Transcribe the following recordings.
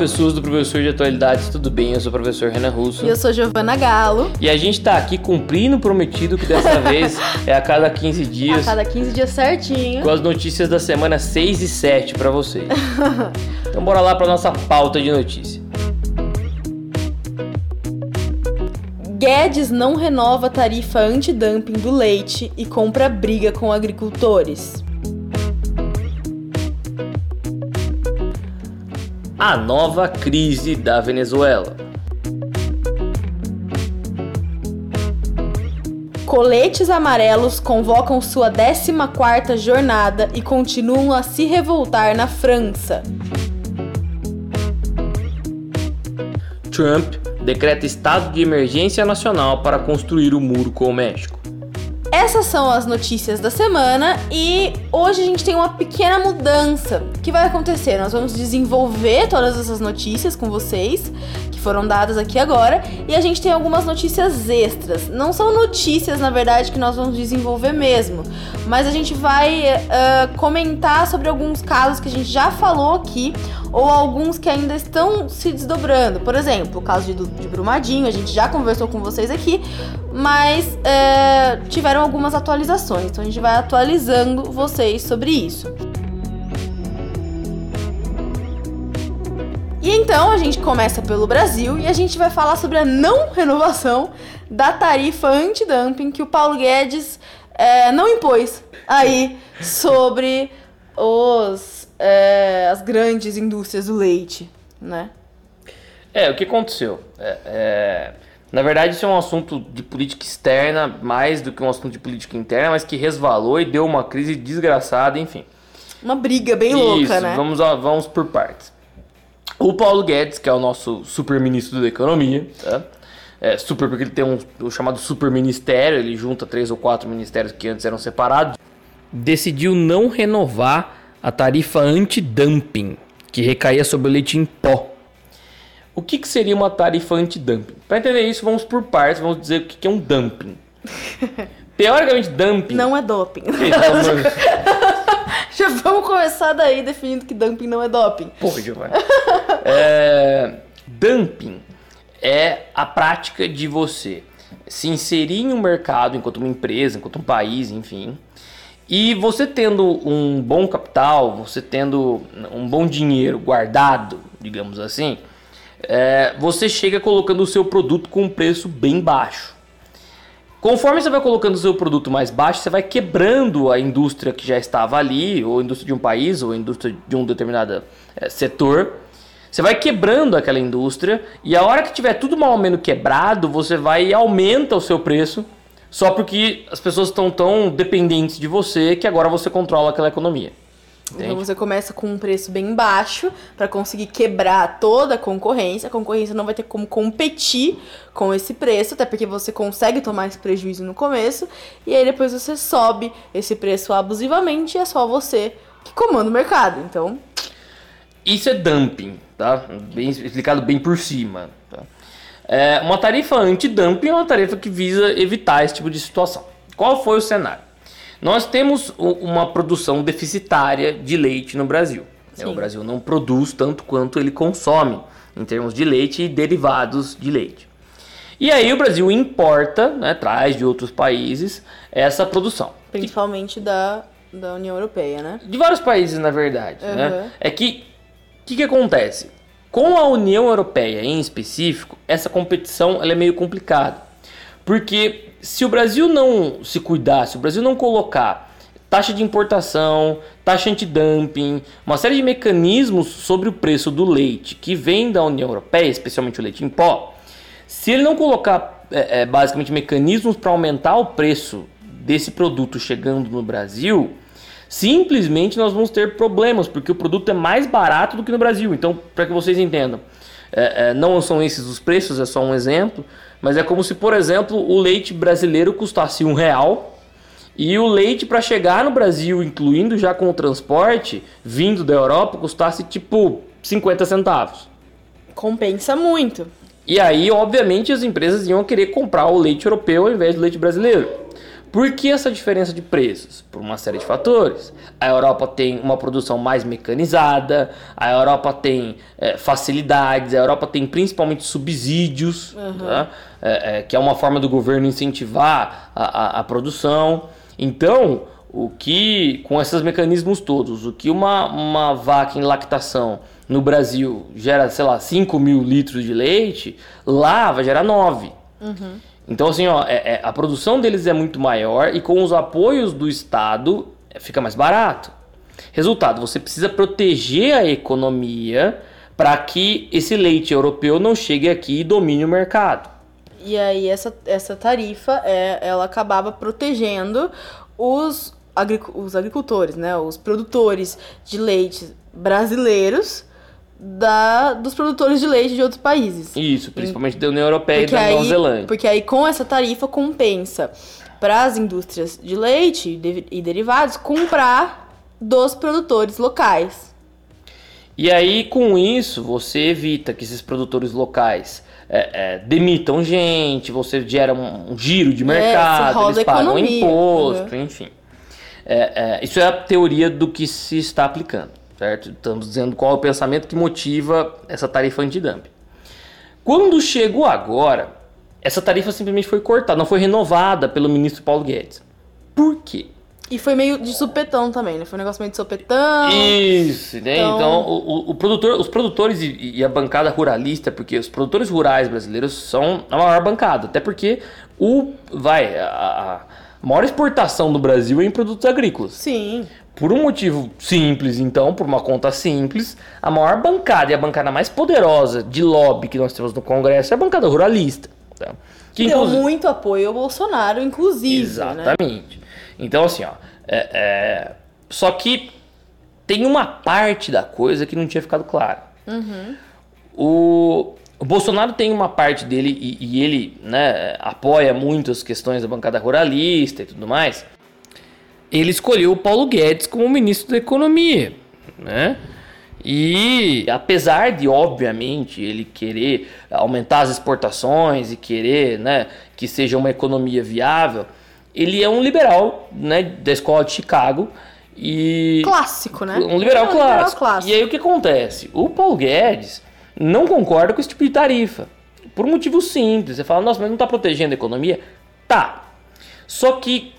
pessoas do Professor de Atualidades, tudo bem? Eu sou o professor Renan Russo. E eu sou Giovana Galo. E a gente tá aqui cumprindo o prometido que dessa vez é a cada 15 dias. A cada 15 dias certinho. Com as notícias da semana 6 e 7 para vocês. então bora lá para nossa pauta de notícia. Guedes não renova tarifa antidumping do leite e compra briga com agricultores. A nova crise da Venezuela. Coletes amarelos convocam sua 14ª jornada e continuam a se revoltar na França. Trump decreta estado de emergência nacional para construir o muro com o México. Essas são as notícias da semana e hoje a gente tem uma pequena mudança que vai acontecer. Nós vamos desenvolver todas essas notícias com vocês que foram dadas aqui agora e a gente tem algumas notícias extras. Não são notícias, na verdade, que nós vamos desenvolver mesmo, mas a gente vai uh, comentar sobre alguns casos que a gente já falou aqui ou alguns que ainda estão se desdobrando. Por exemplo, o caso de, de Brumadinho, a gente já conversou com vocês aqui, mas é, tiveram algumas atualizações. Então a gente vai atualizando vocês sobre isso. E então a gente começa pelo Brasil e a gente vai falar sobre a não renovação da tarifa antidumping que o Paulo Guedes é, não impôs aí sobre os é, as grandes indústrias do leite, né? É, o que aconteceu? É, é, na verdade, isso é um assunto de política externa, mais do que um assunto de política interna, mas que resvalou e deu uma crise desgraçada, enfim. Uma briga bem isso, louca, né? Vamos, vamos por partes. O Paulo Guedes, que é o nosso super-ministro da Economia, tá? É, super porque ele tem um, o chamado super-ministério, ele junta três ou quatro ministérios que antes eram separados, decidiu não renovar a tarifa anti-dumping, que recaía sobre o leite em pó. O que, que seria uma tarifa anti-dumping? Para entender isso, vamos por partes, vamos dizer o que, que é um dumping. Teoricamente, dumping. Não é doping. Já vamos começar daí definindo que dumping não é doping. Porra, Giovanni. é, dumping é a prática de você se inserir em um mercado enquanto uma empresa, enquanto um país, enfim, e você tendo um bom capital, você tendo um bom dinheiro guardado, digamos assim, é, você chega colocando o seu produto com um preço bem baixo. Conforme você vai colocando o seu produto mais baixo, você vai quebrando a indústria que já estava ali, ou a indústria de um país, ou a indústria de um determinado é, setor. Você vai quebrando aquela indústria e a hora que tiver tudo mal ou menos quebrado, você vai e aumenta o seu preço só porque as pessoas estão tão dependentes de você que agora você controla aquela economia. Entende? Então você começa com um preço bem baixo para conseguir quebrar toda a concorrência. A concorrência não vai ter como competir com esse preço, até porque você consegue tomar esse prejuízo no começo e aí depois você sobe esse preço abusivamente e é só você que comanda o mercado. Então, isso é dumping, tá? Bem explicado bem por cima. Tá? É, uma tarifa anti-dumping é uma tarifa que visa evitar esse tipo de situação. Qual foi o cenário? Nós temos uma produção deficitária de leite no Brasil. Sim. O Brasil não produz tanto quanto ele consome em termos de leite e derivados de leite. E aí o Brasil importa, né, traz de outros países essa produção. Principalmente da, da União Europeia, né? De vários países, na verdade. Uhum. Né? É que o que, que acontece? Com a União Europeia em específico, essa competição é meio complicada. Porque se o Brasil não se cuidar, se o Brasil não colocar taxa de importação, taxa antidumping, uma série de mecanismos sobre o preço do leite que vem da União Europeia, especialmente o leite em pó, se ele não colocar é, é, basicamente mecanismos para aumentar o preço desse produto chegando no Brasil, Simplesmente nós vamos ter problemas, porque o produto é mais barato do que no Brasil. Então, para que vocês entendam, é, é, não são esses os preços, é só um exemplo, mas é como se, por exemplo, o leite brasileiro custasse um real e o leite para chegar no Brasil, incluindo já com o transporte, vindo da Europa, custasse tipo 50 centavos. Compensa muito. E aí, obviamente, as empresas iam querer comprar o leite europeu ao invés do leite brasileiro. Por que essa diferença de preços? Por uma série de fatores. A Europa tem uma produção mais mecanizada, a Europa tem é, facilidades, a Europa tem principalmente subsídios, uhum. tá? é, é, que é uma forma do governo incentivar a, a, a, produção. Então, o que, com esses mecanismos todos, o que uma, uma vaca em lactação no Brasil gera, sei lá, 5 mil litros de leite, lá vai gerar 9. Uhum. Então, assim, ó, é, é, a produção deles é muito maior e com os apoios do Estado é, fica mais barato. Resultado, você precisa proteger a economia para que esse leite europeu não chegue aqui e domine o mercado. E aí essa, essa tarifa, é, ela acabava protegendo os, os agricultores, né, os produtores de leite brasileiros da, dos produtores de leite de outros países. Isso, principalmente da União Europeia porque e da aí, Nova Zelândia. Porque aí com essa tarifa compensa para as indústrias de leite e derivados comprar dos produtores locais. E aí com isso você evita que esses produtores locais é, é, demitam gente, você gera um, um giro de é, mercado, eles pagam imposto, uhum. enfim. É, é, isso é a teoria do que se está aplicando certo? Estamos dizendo qual é o pensamento que motiva essa tarifa antidumping. Quando chegou agora, essa tarifa simplesmente foi cortada, não foi renovada pelo ministro Paulo Guedes. Por quê? E foi meio de supetão também, né? Foi um negócio meio de supetão. Isso, né? Então, então o, o, produtor, os produtores e, e, a bancada ruralista, porque os produtores rurais brasileiros são a maior bancada. Até porque o. Vai, a, a maior exportação do Brasil é em produtos agrícolas. Sim. Por um motivo simples, então, por uma conta simples, a maior bancada e a bancada mais poderosa de lobby que nós temos no Congresso é a bancada ruralista. Tá? Que deu muito apoio ao Bolsonaro, inclusive. Né? Exatamente. Né? Então, assim, ó. É, é... Só que tem uma parte da coisa que não tinha ficado clara. Uhum. O, o Bolsonaro tem uma parte dele e, e ele né, apoia muito as questões da bancada ruralista e tudo mais ele escolheu o Paulo Guedes como ministro da Economia, né? E apesar de, obviamente, ele querer aumentar as exportações e querer né, que seja uma economia viável, ele é um liberal né, da escola de Chicago. E clássico, né? Um liberal, é um clássico. liberal clássico. E aí o que acontece? O Paulo Guedes não concorda com esse tipo de tarifa. Por um motivo simples. Você fala, nossa, mas não está protegendo a economia? Tá. Só que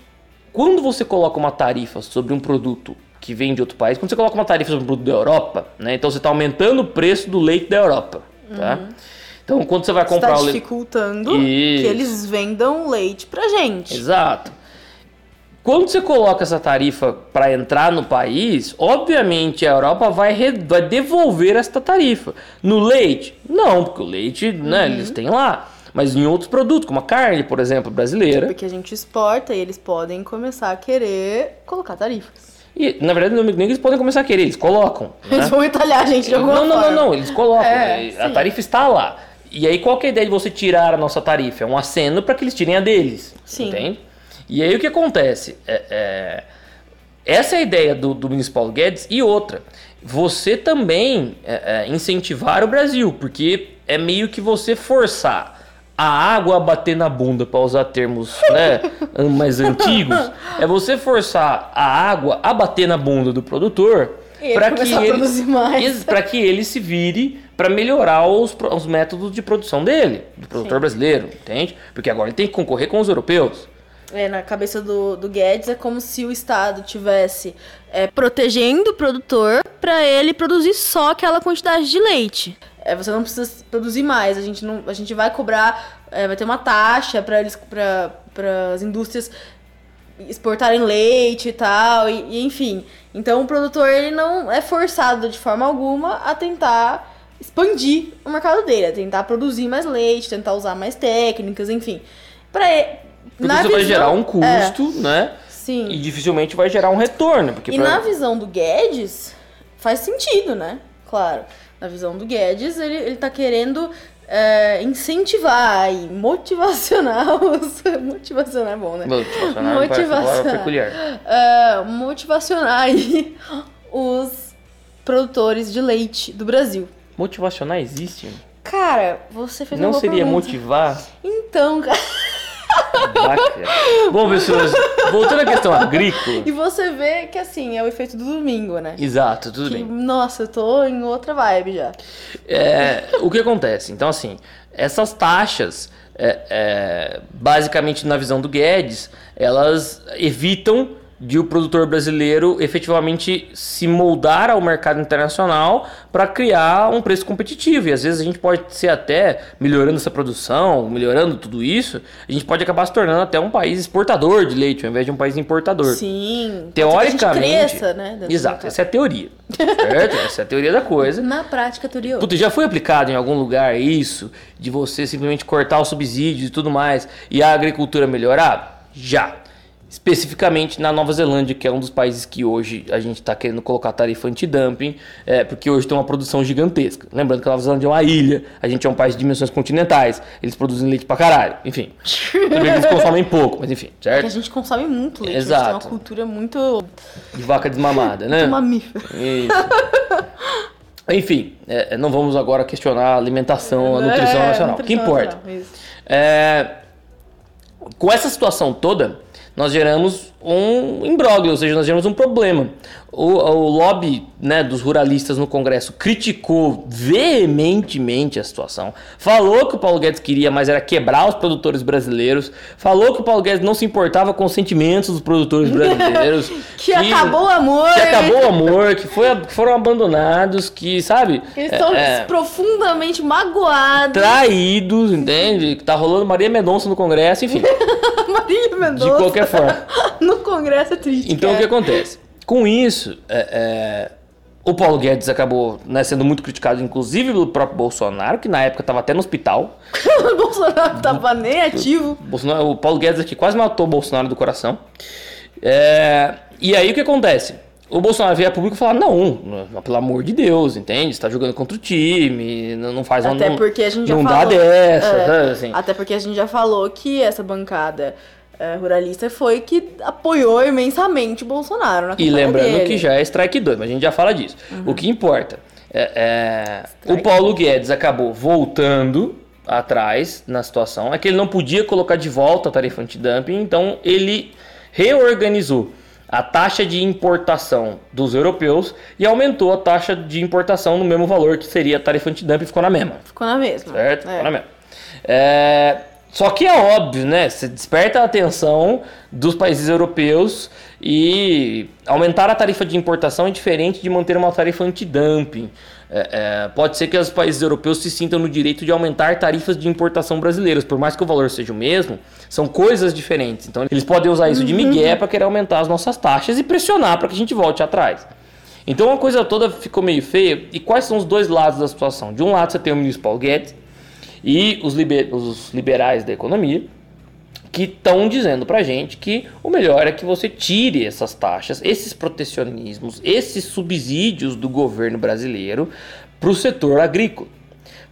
quando você coloca uma tarifa sobre um produto que vem de outro país, quando você coloca uma tarifa sobre um produto da Europa, né? Então você está aumentando o preço do leite da Europa, tá? Uhum. Então quando você vai comprar você tá o leite, dificultando que eles vendam leite pra gente. Exato. Quando você coloca essa tarifa para entrar no país, obviamente a Europa vai, vai devolver esta tarifa. No leite? Não, porque o leite, né, uhum. eles têm lá mas em outros produtos, como a carne, por exemplo, brasileira. Porque a gente exporta e eles podem começar a querer colocar tarifas. E, na verdade, não nem eles podem começar a querer, eles colocam. Né? Eles vão entalhar a gente de alguma não, forma. Não, não, não, eles colocam. É, a tarifa está lá. E aí, qual que é a ideia de você tirar a nossa tarifa? É um aceno para que eles tirem a deles. Sim. Entende? E aí, o que acontece? É, é, essa é a ideia do, do ministro Paulo Guedes. E outra, você também é, é incentivar o Brasil, porque é meio que você forçar a água bater na bunda, para usar termos né, mais antigos, é você forçar a água a bater na bunda do produtor para que, ele, para que ele se vire para melhorar os, os métodos de produção dele, do produtor Sim. brasileiro, entende? Porque agora ele tem que concorrer com os europeus. É, na cabeça do, do Guedes é como se o Estado tivesse é, protegendo o produtor para ele produzir só aquela quantidade de leite. É, você não precisa produzir mais. A gente, não, a gente vai cobrar, é, vai ter uma taxa para eles, para as indústrias exportarem leite e tal, e, e, enfim. Então o produtor ele não é forçado de forma alguma a tentar expandir o mercado dele, a tentar produzir mais leite, tentar usar mais técnicas, enfim. Para porque isso visão, vai gerar um custo, é, né? Sim. E dificilmente vai gerar um retorno. Porque e pra... na visão do Guedes, faz sentido, né? Claro na visão do Guedes, ele, ele tá querendo é, incentivar e motivacionar os. motivacionar é bom, né? Motivacionar, motivacionar peculiar. É, motivacionar aí os produtores de leite do Brasil. Motivacionar existe? Cara, você fez Não uma seria pergunta. motivar? Então, cara. Bom, pessoas, voltando à questão agrícola. E você vê que assim, é o efeito do domingo, né? Exato, tudo Que, bem. nossa, eu tô em outra vibe já. É, o que acontece? Então, assim, essas taxas, é, é, basicamente na visão do Guedes, elas evitam de o produtor brasileiro efetivamente se moldar ao mercado internacional para criar um preço competitivo. E às vezes a gente pode ser até melhorando essa produção, melhorando tudo isso, a gente pode acabar se tornando até um país exportador de leite ao invés de um país importador. Sim. Teoricamente. Pode ser que a gente cresça, né? Exato, essa é a teoria. Certo? essa é a teoria da coisa. Na prática, teoria. Puta, já foi aplicado em algum lugar isso? De você simplesmente cortar os subsídios e tudo mais e a agricultura melhorar? Já. Especificamente na Nova Zelândia, que é um dos países que hoje a gente está querendo colocar tarifa antidumping, é, porque hoje tem uma produção gigantesca. Lembrando que a Nova Zelândia é uma ilha, a gente é um país de dimensões continentais, eles produzem leite pra caralho. Enfim, eles consomem pouco, mas enfim, Porque a certo? gente consome muito leite. Exato. A gente tem uma cultura muito, De vaca desmamada, né? muito mamífera. Isso. Enfim, é, não vamos agora questionar a alimentação, a nutrição É, nacional. O que importa? nacional. É, com essa situação toda, nós geramos um imbróglio, ou seja, nós geramos um problema. O, o lobby né, dos ruralistas no Congresso criticou veementemente a situação, falou que o Paulo Guedes queria, mas era quebrar os produtores brasileiros, falou que o Paulo Guedes não se importava com os sentimentos dos produtores brasileiros, Que acabou o amor. que acabou o amor, que, foi, que foram abandonados, que, sabe? Eles estão é, é, profundamente magoados. traídos, entende? Que tá rolando Maria Mendonça no Congresso, enfim, Marília de Mendonça qualquer forma. No Congresso é triste. Então o que cara. acontece? Com isso, é, é, o Paulo Guedes acabou né, sendo muito criticado, inclusive pelo próprio Bolsonaro, que na época estava até no hospital. o Bolsonaro tava nem ativo. Bolsonaro- o Paulo Guedes aqui quase matou o Bolsonaro do coração. É, e aí o que acontece? O Bolsonaro veio a público e falar: não, não, pelo amor de Deus, entende? Você tá jogando contra o time, não não faz Até não, porque a gente já não falou. dá dessa, É, sabe, assim. Até porque a gente já falou que essa bancada é, ruralista foi que apoiou imensamente o Bolsonaro na E lembrando dele. Uhum. que já é strike 2, mas a gente já fala disso. O que importa é, é, o Paulo Guedes acabou voltando atrás na situação, é que ele não podia colocar de volta a tarifa antidumping, então ele reorganizou a taxa de importação dos europeus e aumentou a taxa de importação no mesmo valor que seria a tarifa antidumping, ficou na mesma. Ficou na mesma. Certo? É. Ficou na mesma. É, Só que é óbvio, né? Você desperta a atenção dos países europeus e aumentar a tarifa de importação é diferente de manter uma tarifa antidumping. É, é, pode ser que os países europeus se sintam no direito de aumentar tarifas de importação brasileiras, por mais que o valor seja o mesmo, são coisas diferentes. Então eles podem usar isso de migué para querer aumentar as nossas taxas e pressionar para que a gente volte atrás. Então a coisa toda ficou meio feia. E quais são os dois lados da situação? De um lado você tem o ministro Paulo Guedes e os, liber- os liberais da economia que estão dizendo pra gente que o melhor é que você tire essas taxas, esses protecionismos, esses subsídios do governo brasileiro para o setor agrícola.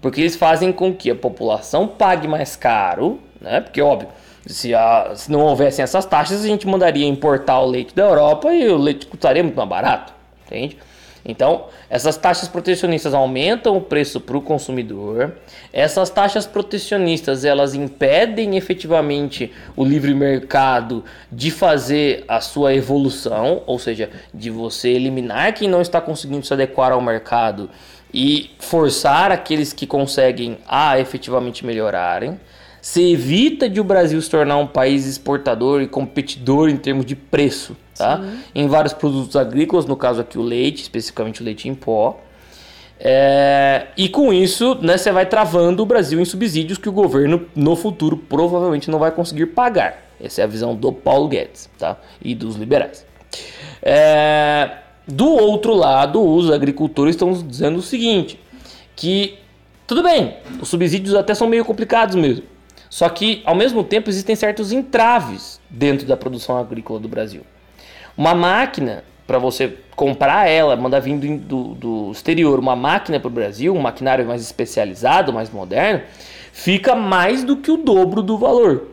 Porque eles fazem com que a população pague mais caro, né? Porque, óbvio, se, a- se não houvessem essas taxas, a gente mandaria importar o leite da Europa e o leite custaria muito mais barato, entende? Então, essas taxas protecionistas aumentam o preço para o consumidor. Essas taxas protecionistas elas impedem efetivamente o livre mercado de fazer a sua evolução, ou seja, de você eliminar quem não está conseguindo se adequar ao mercado e forçar aqueles que conseguem a efetivamente melhorarem. Se evita de o Brasil se tornar um país exportador e competidor em termos de preço, tá? Em vários produtos agrícolas, no caso aqui o leite, especificamente o leite em pó. É, e com isso, né, você vai travando o Brasil em subsídios que o governo no futuro provavelmente não vai conseguir pagar. Essa é a visão do Paulo Guedes, tá? E dos liberais. É, do outro lado, os agricultores estão dizendo o seguinte: que tudo bem, os subsídios até são meio complicados mesmo. Só que, ao mesmo tempo, existem certos entraves dentro da produção agrícola do Brasil. Uma máquina, para você comprar ela, mandar vir do, do, do exterior uma máquina para o Brasil, um maquinário mais especializado, mais moderno, fica mais do que o dobro do valor.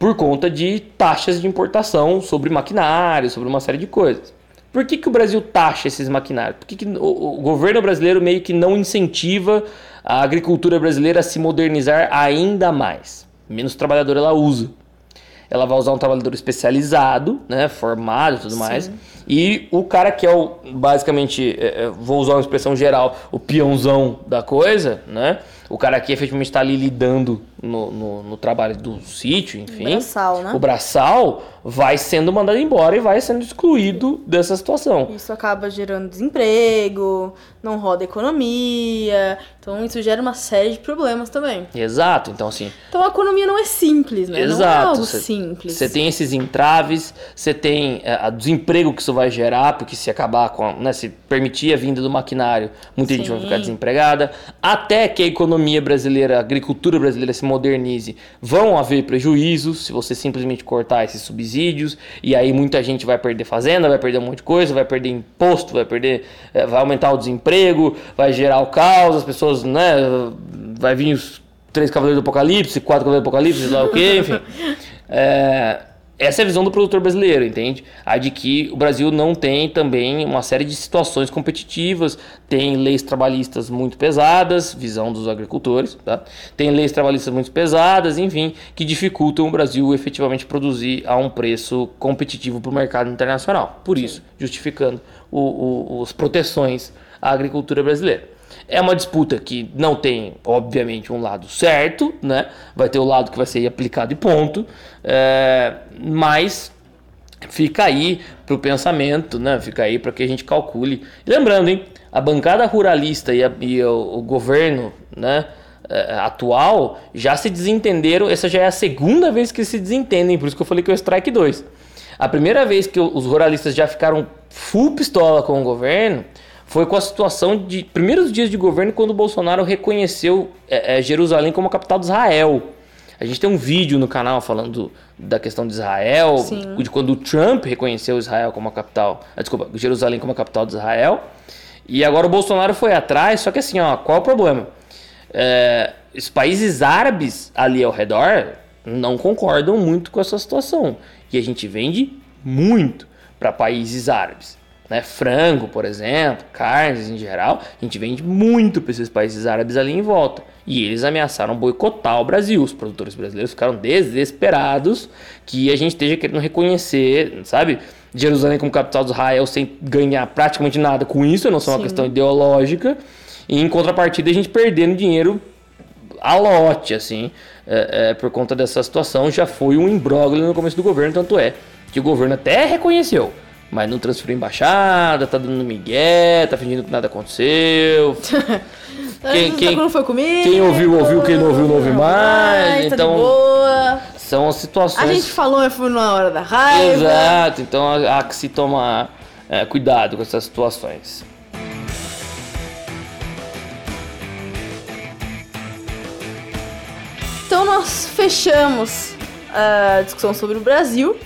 Por conta de taxas de importação sobre maquinário, sobre uma série de coisas. Por que, que o Brasil taxa esses maquinários? Por que, que o, o governo brasileiro meio que não incentiva a agricultura brasileira se modernizar ainda mais? Menos trabalhador ela usa. ela vai usar um trabalhador especializado, né, formado e tudo Sim. mais. E o cara que é o, basicamente, é, é, vou usar uma expressão geral, o peãozão da coisa, né? O cara que efetivamente está ali lidando no, no, no, trabalho do sítio, enfim. O braçal, né? O braçal vai sendo mandado embora e vai sendo excluído dessa situação. Isso acaba gerando desemprego, não roda economia. Então isso gera uma série de problemas também. Exato, então assim. Então a economia não é simples, né? Exato. Não é algo cê, simples. Você tem esses entraves, você tem é, o desemprego que isso vai gerar, porque se acabar com, né, se permitir a vinda do maquinário, muita Sim. gente vai ficar desempregada. Até que a economia brasileira, a agricultura brasileira se modernize, vão haver prejuízos se você simplesmente cortar esses subsídios, e aí muita gente vai perder fazenda, vai perder um monte de coisa, vai perder imposto, vai perder, é, vai aumentar o desemprego, vai gerar o caos, as pessoas, né, vai vir os três cavaleiros do apocalipse, quatro cavaleiros do apocalipse, lá o que, enfim. É, essa é a visão do produtor brasileiro, entende? A de que o Brasil não tem também uma série de situações competitivas, tem leis trabalhistas muito pesadas, visão dos agricultores, tá? Tem leis trabalhistas muito pesadas, enfim, que dificultam o Brasil efetivamente produzir a um preço competitivo para o mercado internacional. Por isso, justificando o, o, as proteções à agricultura brasileira. É uma disputa que não tem, obviamente, um lado certo, né? Vai ter o lado que vai ser aplicado e ponto. É, mas fica aí para o pensamento, né? Fica aí para que a gente calcule. E lembrando, hein? A bancada ruralista e, a, e o, o, governo, né? É, atual já se desentenderam. Essa já é a segunda vez que se desentendem, por isso que eu falei que é o Strike 2. A primeira vez que os ruralistas já ficaram full pistola com o governo foi com a situação de primeiros dias de governo quando o Bolsonaro reconheceu é, é, Jerusalém como a capital de Israel. A gente tem um vídeo no canal falando da questão de Israel, Sim. de quando o Trump reconheceu Israel como a capital, ah, desculpa, Jerusalém como a capital de Israel. E agora o Bolsonaro foi atrás, só que assim, ó, qual o problema? É, os países árabes ali ao redor não concordam muito com essa situação. E a gente vende muito para países árabes né? Frango, por exemplo, carnes em geral, a gente vende muito para esses países árabes ali em volta. E eles ameaçaram boicotar o Brasil. Os produtores brasileiros ficaram desesperados que a gente esteja querendo reconhecer, sabe? Jerusalém como capital de Israel sem ganhar praticamente nada com isso, não só uma questão ideológica. E em contrapartida a gente perdendo dinheiro a lote, assim, é, é, por conta dessa situação. Já foi um imbróglio no começo do governo, tanto é que o governo até reconheceu mas não transferiu embaixada, tá dando migué, tá fingindo que nada aconteceu. quem, quem, não foi comigo, quem ouviu, ouviu, quem não ouviu, não ouviu mais. Tá então, boa. são as situações. A gente falou, mas foi na hora da raiva. Exato, então há que se tomar é, cuidado com essas situações. Então nós fechamos a discussão sobre o Brasil.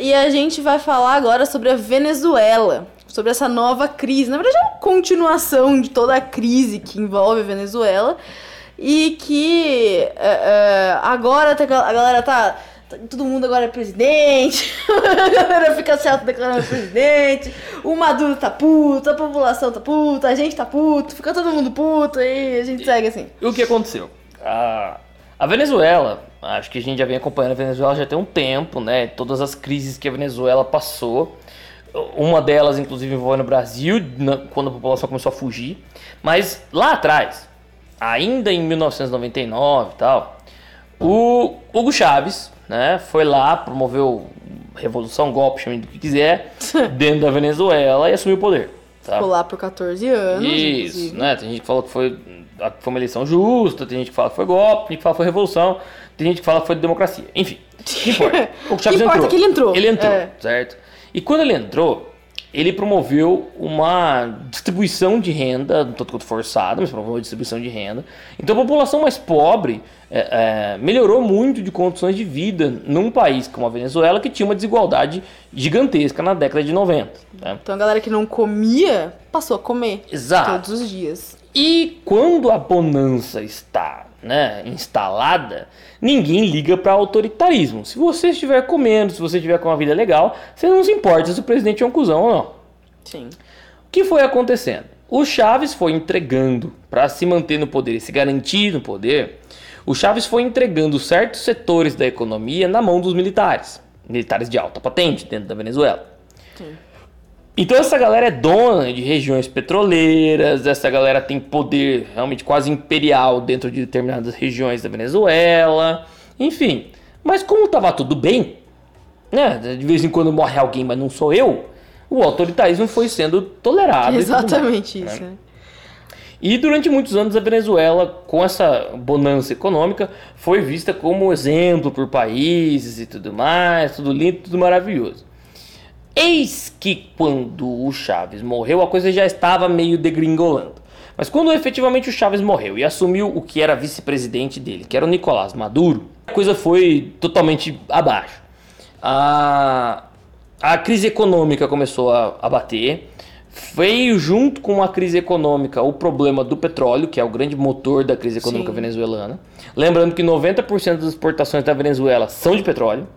E a gente vai falar agora sobre a Venezuela, sobre essa nova crise. Na verdade, é uma continuação de toda a crise que envolve a Venezuela e que é, é, agora a galera tá, tá. Todo mundo agora é presidente, a galera fica se autodeclarando presidente, o Maduro tá puto, a população tá puta, a gente tá puto, fica todo mundo puto e a gente segue assim. E o que aconteceu? A, a Venezuela Acho que a gente já vem acompanhando a Venezuela já tem um tempo, né? Todas as crises que a Venezuela passou. Uma delas, inclusive, envolvendo o Brasil, quando a população começou a fugir. Mas lá atrás, ainda em 1999 e tal, o Hugo Chávez, né, foi lá, promoveu revolução, golpe, chame do que quiser, dentro da Venezuela e assumiu o poder. Tá? Ficou lá por 14 anos. Isso, inclusive. né? Tem gente que falou que foi, foi uma eleição justa, tem gente que fala que foi golpe, tem gente que fala que foi revolução. Tem gente que fala que foi de democracia. Enfim, que importa. O Chaves importa entrou. que ele entrou. Ele entrou, é. certo? E quando ele entrou, ele promoveu uma distribuição de renda, tanto quanto forçada, mas promoveu uma distribuição de renda. Então a população mais pobre é, é, melhorou muito de condições de vida num país como a Venezuela, que tinha uma desigualdade gigantesca na década de 90. Né? Então a galera que não comia passou a comer Exato. todos os dias. E quando a bonança está né, instalada, ninguém liga para autoritarismo. Se você estiver comendo, se você estiver com uma vida legal, você não se importa se o presidente é um cuzão ou não. Sim. O que foi acontecendo? O Chaves foi entregando para se manter no poder e se garantir no poder o Chaves foi entregando certos setores da economia na mão dos militares, militares de alta patente dentro da Venezuela. Sim. Então essa galera é dona de regiões petroleiras, essa galera tem poder realmente quase imperial dentro de determinadas regiões da Venezuela, enfim. Mas como estava tudo bem, né? De vez em quando morre alguém, mas não sou eu. O autoritarismo foi sendo tolerado. Exatamente mais, isso. Né? E durante muitos anos a Venezuela, com essa bonança econômica, foi vista como exemplo por países e tudo mais, tudo lindo, tudo maravilhoso. Eis que quando o Chaves morreu, a coisa já estava meio degringolando. Mas quando efetivamente o Chaves morreu e assumiu o que era vice-presidente dele, que era o Nicolás Maduro, a coisa foi totalmente abaixo. A, a crise econômica começou a, a bater. Veio junto com a crise econômica o problema do petróleo, que é o grande motor da crise econômica Sim. venezuelana. Lembrando que 90% das exportações da Venezuela são de petróleo.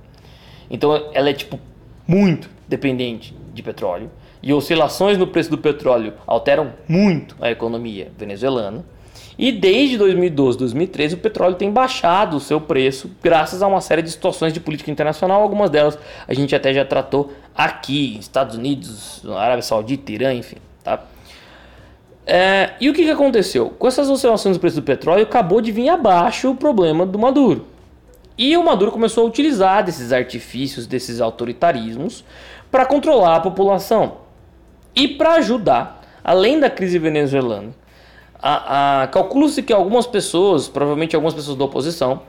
Então ela é tipo muito dependente de petróleo. E oscilações no preço do petróleo alteram muito a economia venezuelana. E desde 2012, 2013, o petróleo tem baixado o seu preço graças a uma série de situações de política internacional. Algumas delas a gente até já tratou aqui, Estados Unidos, Arábia Saudita, Irã, enfim. Tá? É, e o que, que aconteceu? Com essas oscilações do preço do petróleo, acabou de vir abaixo o problema do Maduro. E o Maduro começou a utilizar desses artifícios, desses autoritarismos, para controlar a população e para ajudar, além da crise venezuelana, a, a calcula-se que algumas pessoas, provavelmente algumas pessoas da oposição,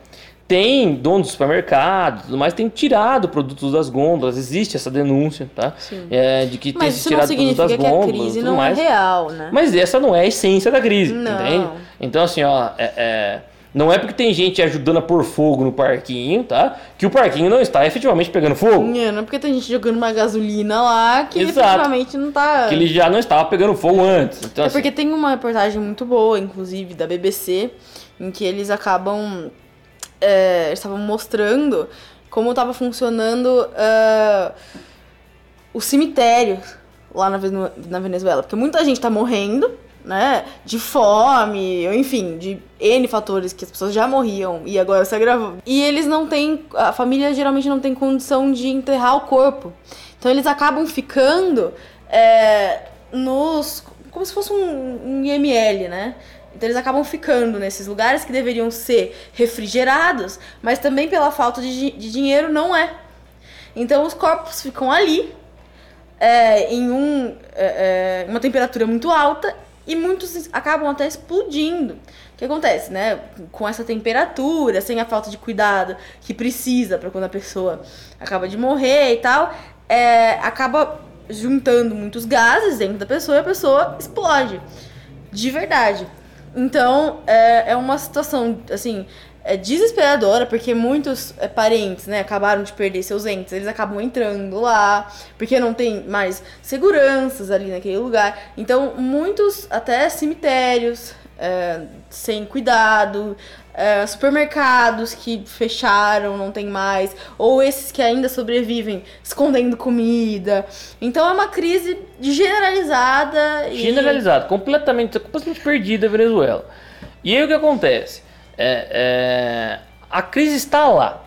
têm donos de supermercado tudo mais, têm tirado produtos das gôndolas. Existe essa denúncia, tá? É, de que tem se tirado produtos das gôndolas. Que a crise não é mais. é real, né? Mas essa não é a essência da crise, não. entende? Então, assim, ó, é, é não é porque tem gente ajudando a pôr fogo no parquinho, tá? Que o parquinho não está efetivamente pegando fogo. É, não é porque tem gente jogando uma gasolina lá que Exato. efetivamente não tá. Que ele já não estava pegando fogo antes. Então, é assim... porque tem uma reportagem muito boa, inclusive, da BBC, em que eles acabam. É, estavam mostrando como estava funcionando uh, o cemitério lá na, na Venezuela. Porque muita gente está morrendo né, de fome, enfim, de N fatores que as pessoas já morriam e agora se agravou. E eles não têm, a família geralmente não tem condição de enterrar o corpo. Então eles acabam ficando é, nos. como se fosse um, um IML, né? Então eles acabam ficando nesses lugares que deveriam ser refrigerados, mas também pela falta de, de dinheiro não é. Então os corpos ficam ali é, em um, é, é uma temperatura muito alta e muitos acabam até explodindo. O que acontece, né? Com essa temperatura, sem a falta de cuidado que precisa para quando a pessoa acaba de morrer e tal, é, acaba juntando muitos gases dentro da pessoa e a pessoa explode. De verdade. Então, é, é uma situação, assim, é desesperadora, porque muitos é, parentes, né, acabaram de perder seus entes, eles acabam entrando lá, porque não tem mais seguranças ali naquele lugar. Então, muitos até cemitérios é, sem cuidado, é, supermercados que fecharam, não tem mais, ou esses que ainda sobrevivem escondendo comida. Então é uma crise generalizada. Generalizada, e... completamente, completamente perdida a Venezuela. E aí o que acontece? É, é, a crise está lá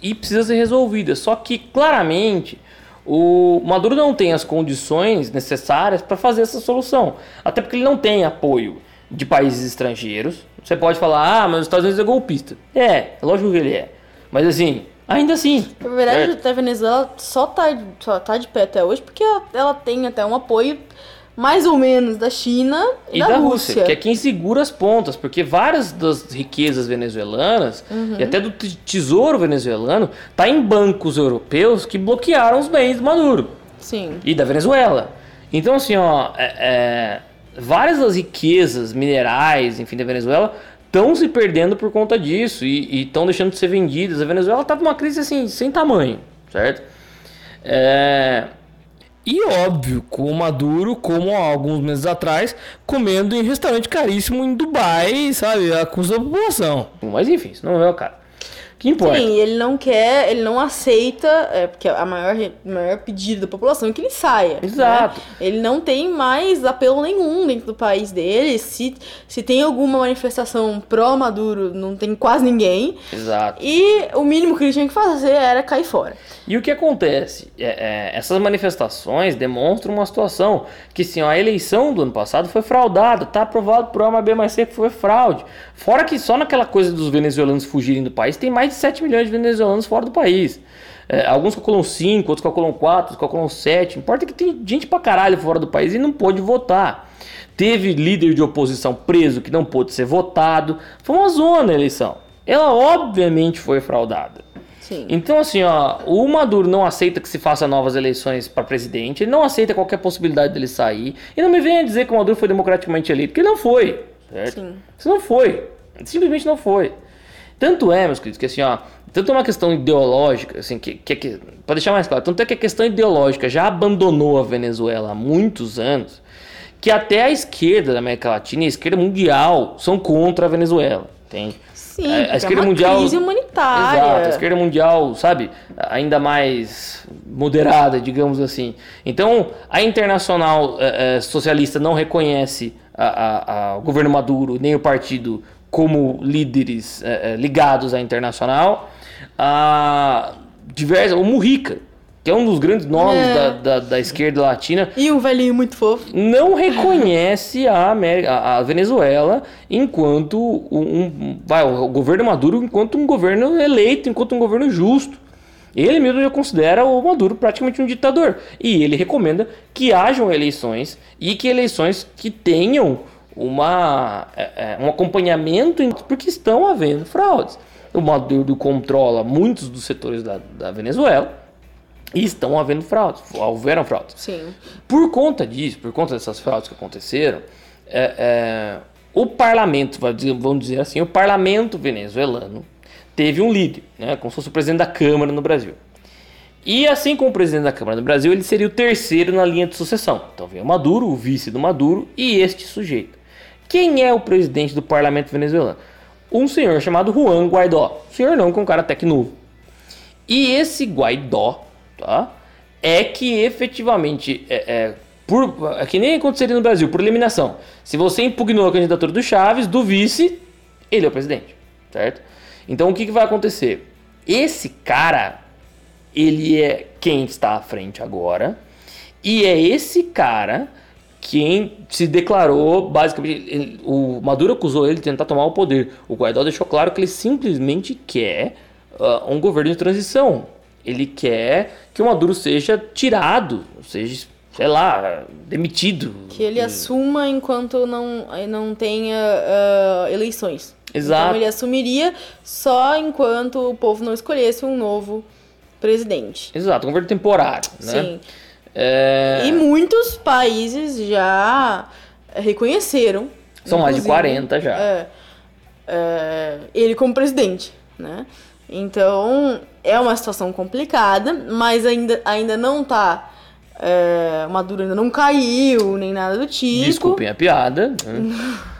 e precisa ser resolvida. Só que claramente o Maduro não tem as condições necessárias para fazer essa solução, até porque ele não tem apoio de países estrangeiros. Você pode falar, ah, mas os Estados Unidos é golpista. É, é lógico que ele é. Mas assim, ainda assim. Na verdade, é. a Venezuela só tá, só tá de pé até hoje porque ela, ela tem até um apoio mais ou menos da China e, e da, da Rússia, Rússia, que é quem segura as pontas, porque várias das riquezas venezuelanas uhum. e até do tesouro venezuelano tá em bancos europeus que bloquearam os bens do Maduro. Sim. E da Venezuela. Então assim, ó, é, é, várias das riquezas minerais, enfim, da Venezuela estão se perdendo por conta disso e estão deixando de ser vendidas. A Venezuela tá numa crise assim sem tamanho, certo? É, e óbvio, com o Maduro, como há alguns meses atrás, comendo em restaurante caríssimo em Dubai, sabe? A da população. Mas enfim, isso não é o cara. Que importa? Sim, ele não quer, ele não aceita, é, porque a maior, maior pedido da população é que ele saia. Exato. Né? Ele não tem mais apelo nenhum dentro do país dele. Se, se tem alguma manifestação pró-Maduro, não tem quase ninguém. Exato. E o mínimo que ele tinha que fazer era cair fora. E o que acontece? É, é, essas manifestações demonstram uma situação que, sim, a eleição do ano passado foi fraudada, tá aprovado por A B mais C que foi fraude. Fora que só naquela coisa dos venezuelanos fugirem do país, tem mais de 7 milhões de venezuelanos fora do país. É, alguns calculam 5, outros calculam 4, outros calculam 7. Importa que tem gente pra caralho fora do país e não pôde votar. Teve líder de oposição preso que não pôde ser votado. Foi uma zona a eleição. Ela obviamente foi fraudada. Sim. Então, assim, ó, o Maduro não aceita que se faça novas eleições para presidente, ele não aceita qualquer possibilidade dele sair. E não me venha dizer que o Maduro foi democraticamente eleito, porque ele não foi. Certo? Sim. Isso não foi. Simplesmente não foi. Tanto é, meus queridos, que assim, ó, tanto é uma questão ideológica, assim, que, que, que para deixar mais claro, tanto é que a questão ideológica já abandonou a Venezuela há muitos anos, que até a esquerda da América Latina e a esquerda mundial são contra a Venezuela, entende? Sim, A- a porque esquerda é uma mundial- crise humanitária. Exato, a esquerda mundial, sabe, ainda mais moderada, digamos assim. Então, a internacional eh, eh, socialista não reconhece a- a- a- o governo Maduro nem o partido como líderes eh, ligados à internacional. A diversa, o Mujica, que é um dos grandes nomes É. da, da, da esquerda latina, E um velhinho muito fofo. não reconhece a, América, a Venezuela enquanto um, um- vai, o governo Maduro enquanto um governo eleito, enquanto um governo justo. Ele mesmo já considera o Maduro praticamente um ditador. E ele recomenda que hajam eleições e que eleições que tenham uma, é, é, um acompanhamento, porque estão havendo fraudes. O Maduro controla muitos dos setores da, da Venezuela e estão havendo fraudes, houveram fraudes. Sim. Por conta disso, por conta dessas fraudes que aconteceram, é, é, o parlamento, vamos dizer assim, o parlamento venezuelano teve um líder, né, como se fosse o presidente da Câmara no Brasil. E assim como o presidente da Câmara do Brasil, ele seria o terceiro na linha de sucessão. Então vem o Maduro, o vice do Maduro e este sujeito. Quem é o presidente do parlamento venezuelano? Um senhor chamado Juan Guaidó. Senhor não, que é um cara até que novo. E esse Guaidó, tá? É que efetivamente é, é, por, é que nem aconteceria no Brasil, por eliminação. Se você impugnou a candidatura do Chaves, do vice, ele é o presidente, certo? Então o que, que vai acontecer? Esse cara, ele é quem está à frente agora, e é esse cara quem se declarou, basicamente, ele- o Maduro acusou ele de tentar tomar o poder. O Guaidó deixou claro que ele simplesmente quer ah, um governo de transição. Ele quer que o Maduro seja tirado, seja, sei lá, demitido. Que ele assuma enquanto não, não tenha ah, eleições. Exato. Então ele assumiria só enquanto o povo não escolhesse um novo presidente. Exato, um governo temporário, né? Sim. É, E muitos países já reconheceram. São mais de inclusive, 40 já. é, é, ele como presidente, né? Então é uma situação complicada, mas ainda, ainda não tá. É, Maduro ainda não caiu, nem nada do tipo. Desculpem a piada.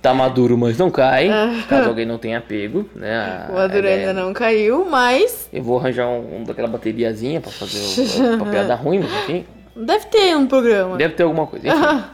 tá maduro, mas não cai. Caso alguém não tenha pego, né? O Maduro ainda não caiu, mas Eu vou arranjar um, um daquela bateriazinha pra fazer o, pra piada ruim, mas enfim. deve ter um programa. Deve ter alguma coisa. Enfim.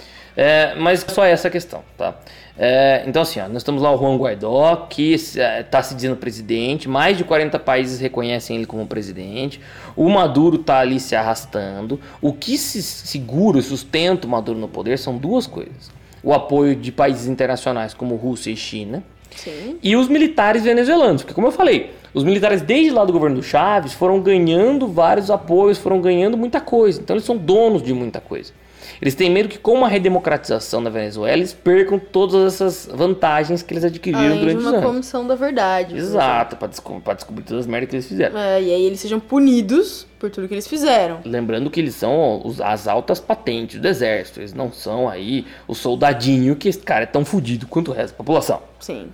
É, mas só essa questão, tá? É, então, assim, ó, nós temos lá o Juan Guaidó, que está se dizendo presidente, mais de 40 países reconhecem ele como presidente, o Maduro está ali se arrastando. O que se segura e sustenta o Maduro no poder são duas coisas: o apoio de países internacionais como Rússia e China, Sim. e os militares venezuelanos, porque como eu falei, os militares desde lá do governo do Chaves foram ganhando vários apoios, foram ganhando muita coisa. Então eles são donos de muita coisa. Eles têm medo que com a redemocratização da Venezuela eles percam todas essas vantagens que eles adquiriram Além de durante os uma anos. comissão da verdade. Exato, para descobrir todas as merdas que eles fizeram. É, e aí eles sejam punidos por tudo que eles fizeram. Lembrando que eles são os- as altas patentes do exército, eles não são aí o soldadinho que esse cara é tão fudido quanto o resto da população. Sim.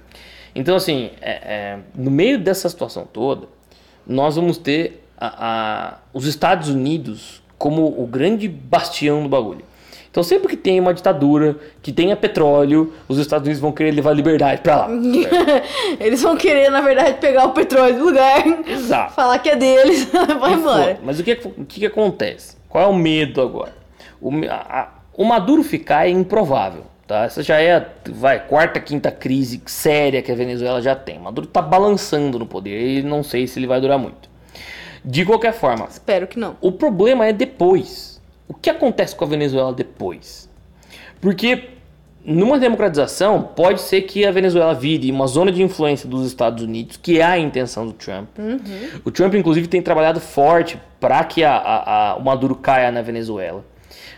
Então, assim, é- é, no meio dessa situação toda, nós vamos ter a- a- os Estados Unidos como o grande bastião do bagulho. Então sempre que tem uma ditadura, que tenha petróleo, os Estados Unidos vão querer levar a liberdade para lá. Eles vão querer, na verdade, pegar o petróleo do lugar, Exato. falar que é deles, vai embora. Mas o que, o que, acontece? Qual é o medo agora? O, a, o Maduro ficar é improvável. Tá? Essa já é a vai, quarta, quinta crise séria que a Venezuela já tem. Maduro está balançando no poder e não sei se ele vai durar muito. De qualquer forma. Espero que não. O problema é depois. O que acontece com a Venezuela depois? Porque numa democratização, pode ser que a Venezuela vire uma zona de influência dos Estados Unidos, que é a intenção do Trump. Uhum. O Trump, inclusive, tem trabalhado forte para que a, a, a, o Maduro caia na Venezuela.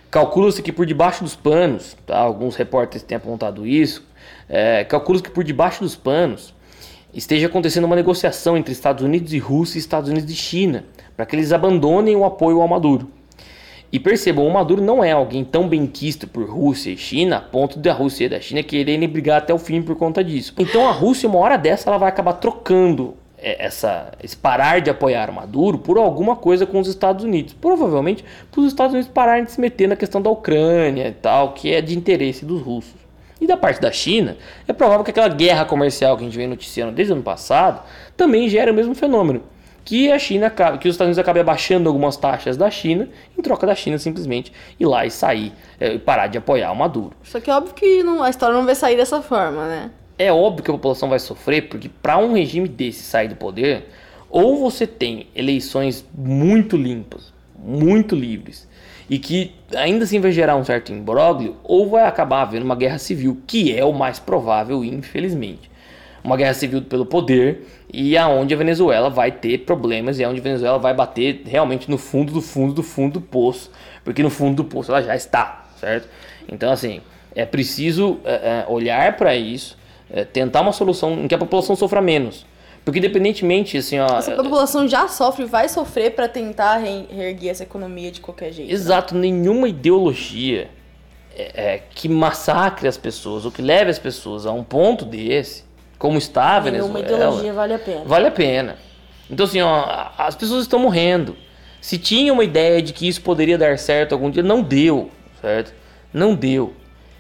Calcula-se que por debaixo dos panos, tá? alguns repórteres têm apontado isso, é, calcula-se que por debaixo dos panos esteja acontecendo uma negociação entre Estados Unidos e Rússia e Estados Unidos e China, para que eles abandonem o apoio ao Maduro. E percebam, o Maduro não é alguém tão bem quisto por Rússia e China, a ponto da Rússia e da China quererem brigar até o fim por conta disso. Então a Rússia, uma hora dessa, ela vai acabar trocando é, essa, esse parar de apoiar o Maduro por alguma coisa com os Estados Unidos. Provavelmente para os Estados Unidos pararem de se meter na questão da Ucrânia e tal, que é de interesse dos russos. E da parte da China, é provável que aquela guerra comercial que a gente vem noticiando desde o ano passado também gere o mesmo fenômeno que a China, que os Estados Unidos acabem abaixando algumas taxas da China, em troca da China simplesmente ir lá e sair é, e parar de apoiar o Maduro. Só que é óbvio que não, a história não vai sair dessa forma, né? É óbvio que a população vai sofrer, porque para um regime desse sair do poder, ou você tem eleições muito limpas, muito livres, e que ainda assim vai gerar um certo imbróglio, ou vai acabar havendo uma guerra civil, que é o mais provável, infelizmente uma guerra civil pelo poder e aonde a Venezuela vai ter problemas e aonde a Venezuela vai bater realmente no fundo do fundo do fundo do poço, porque no fundo do poço ela já está, certo? Então assim é preciso é, é, olhar para isso, é, tentar uma solução em que a população sofra menos. Porque independentemente, assim, ó. Essa população já sofre vai sofrer para tentar reerguer essa economia de qualquer jeito. Né? Exato, né? nenhuma ideologia é, é, que massacre as pessoas ou que leve as pessoas a um ponto desse como está a Venezuela. Ideologia vale a pena. Vale a pena. Então, assim, ó, as pessoas estão morrendo. Se tinha uma ideia de que isso poderia dar certo algum dia, não deu, certo? Não deu.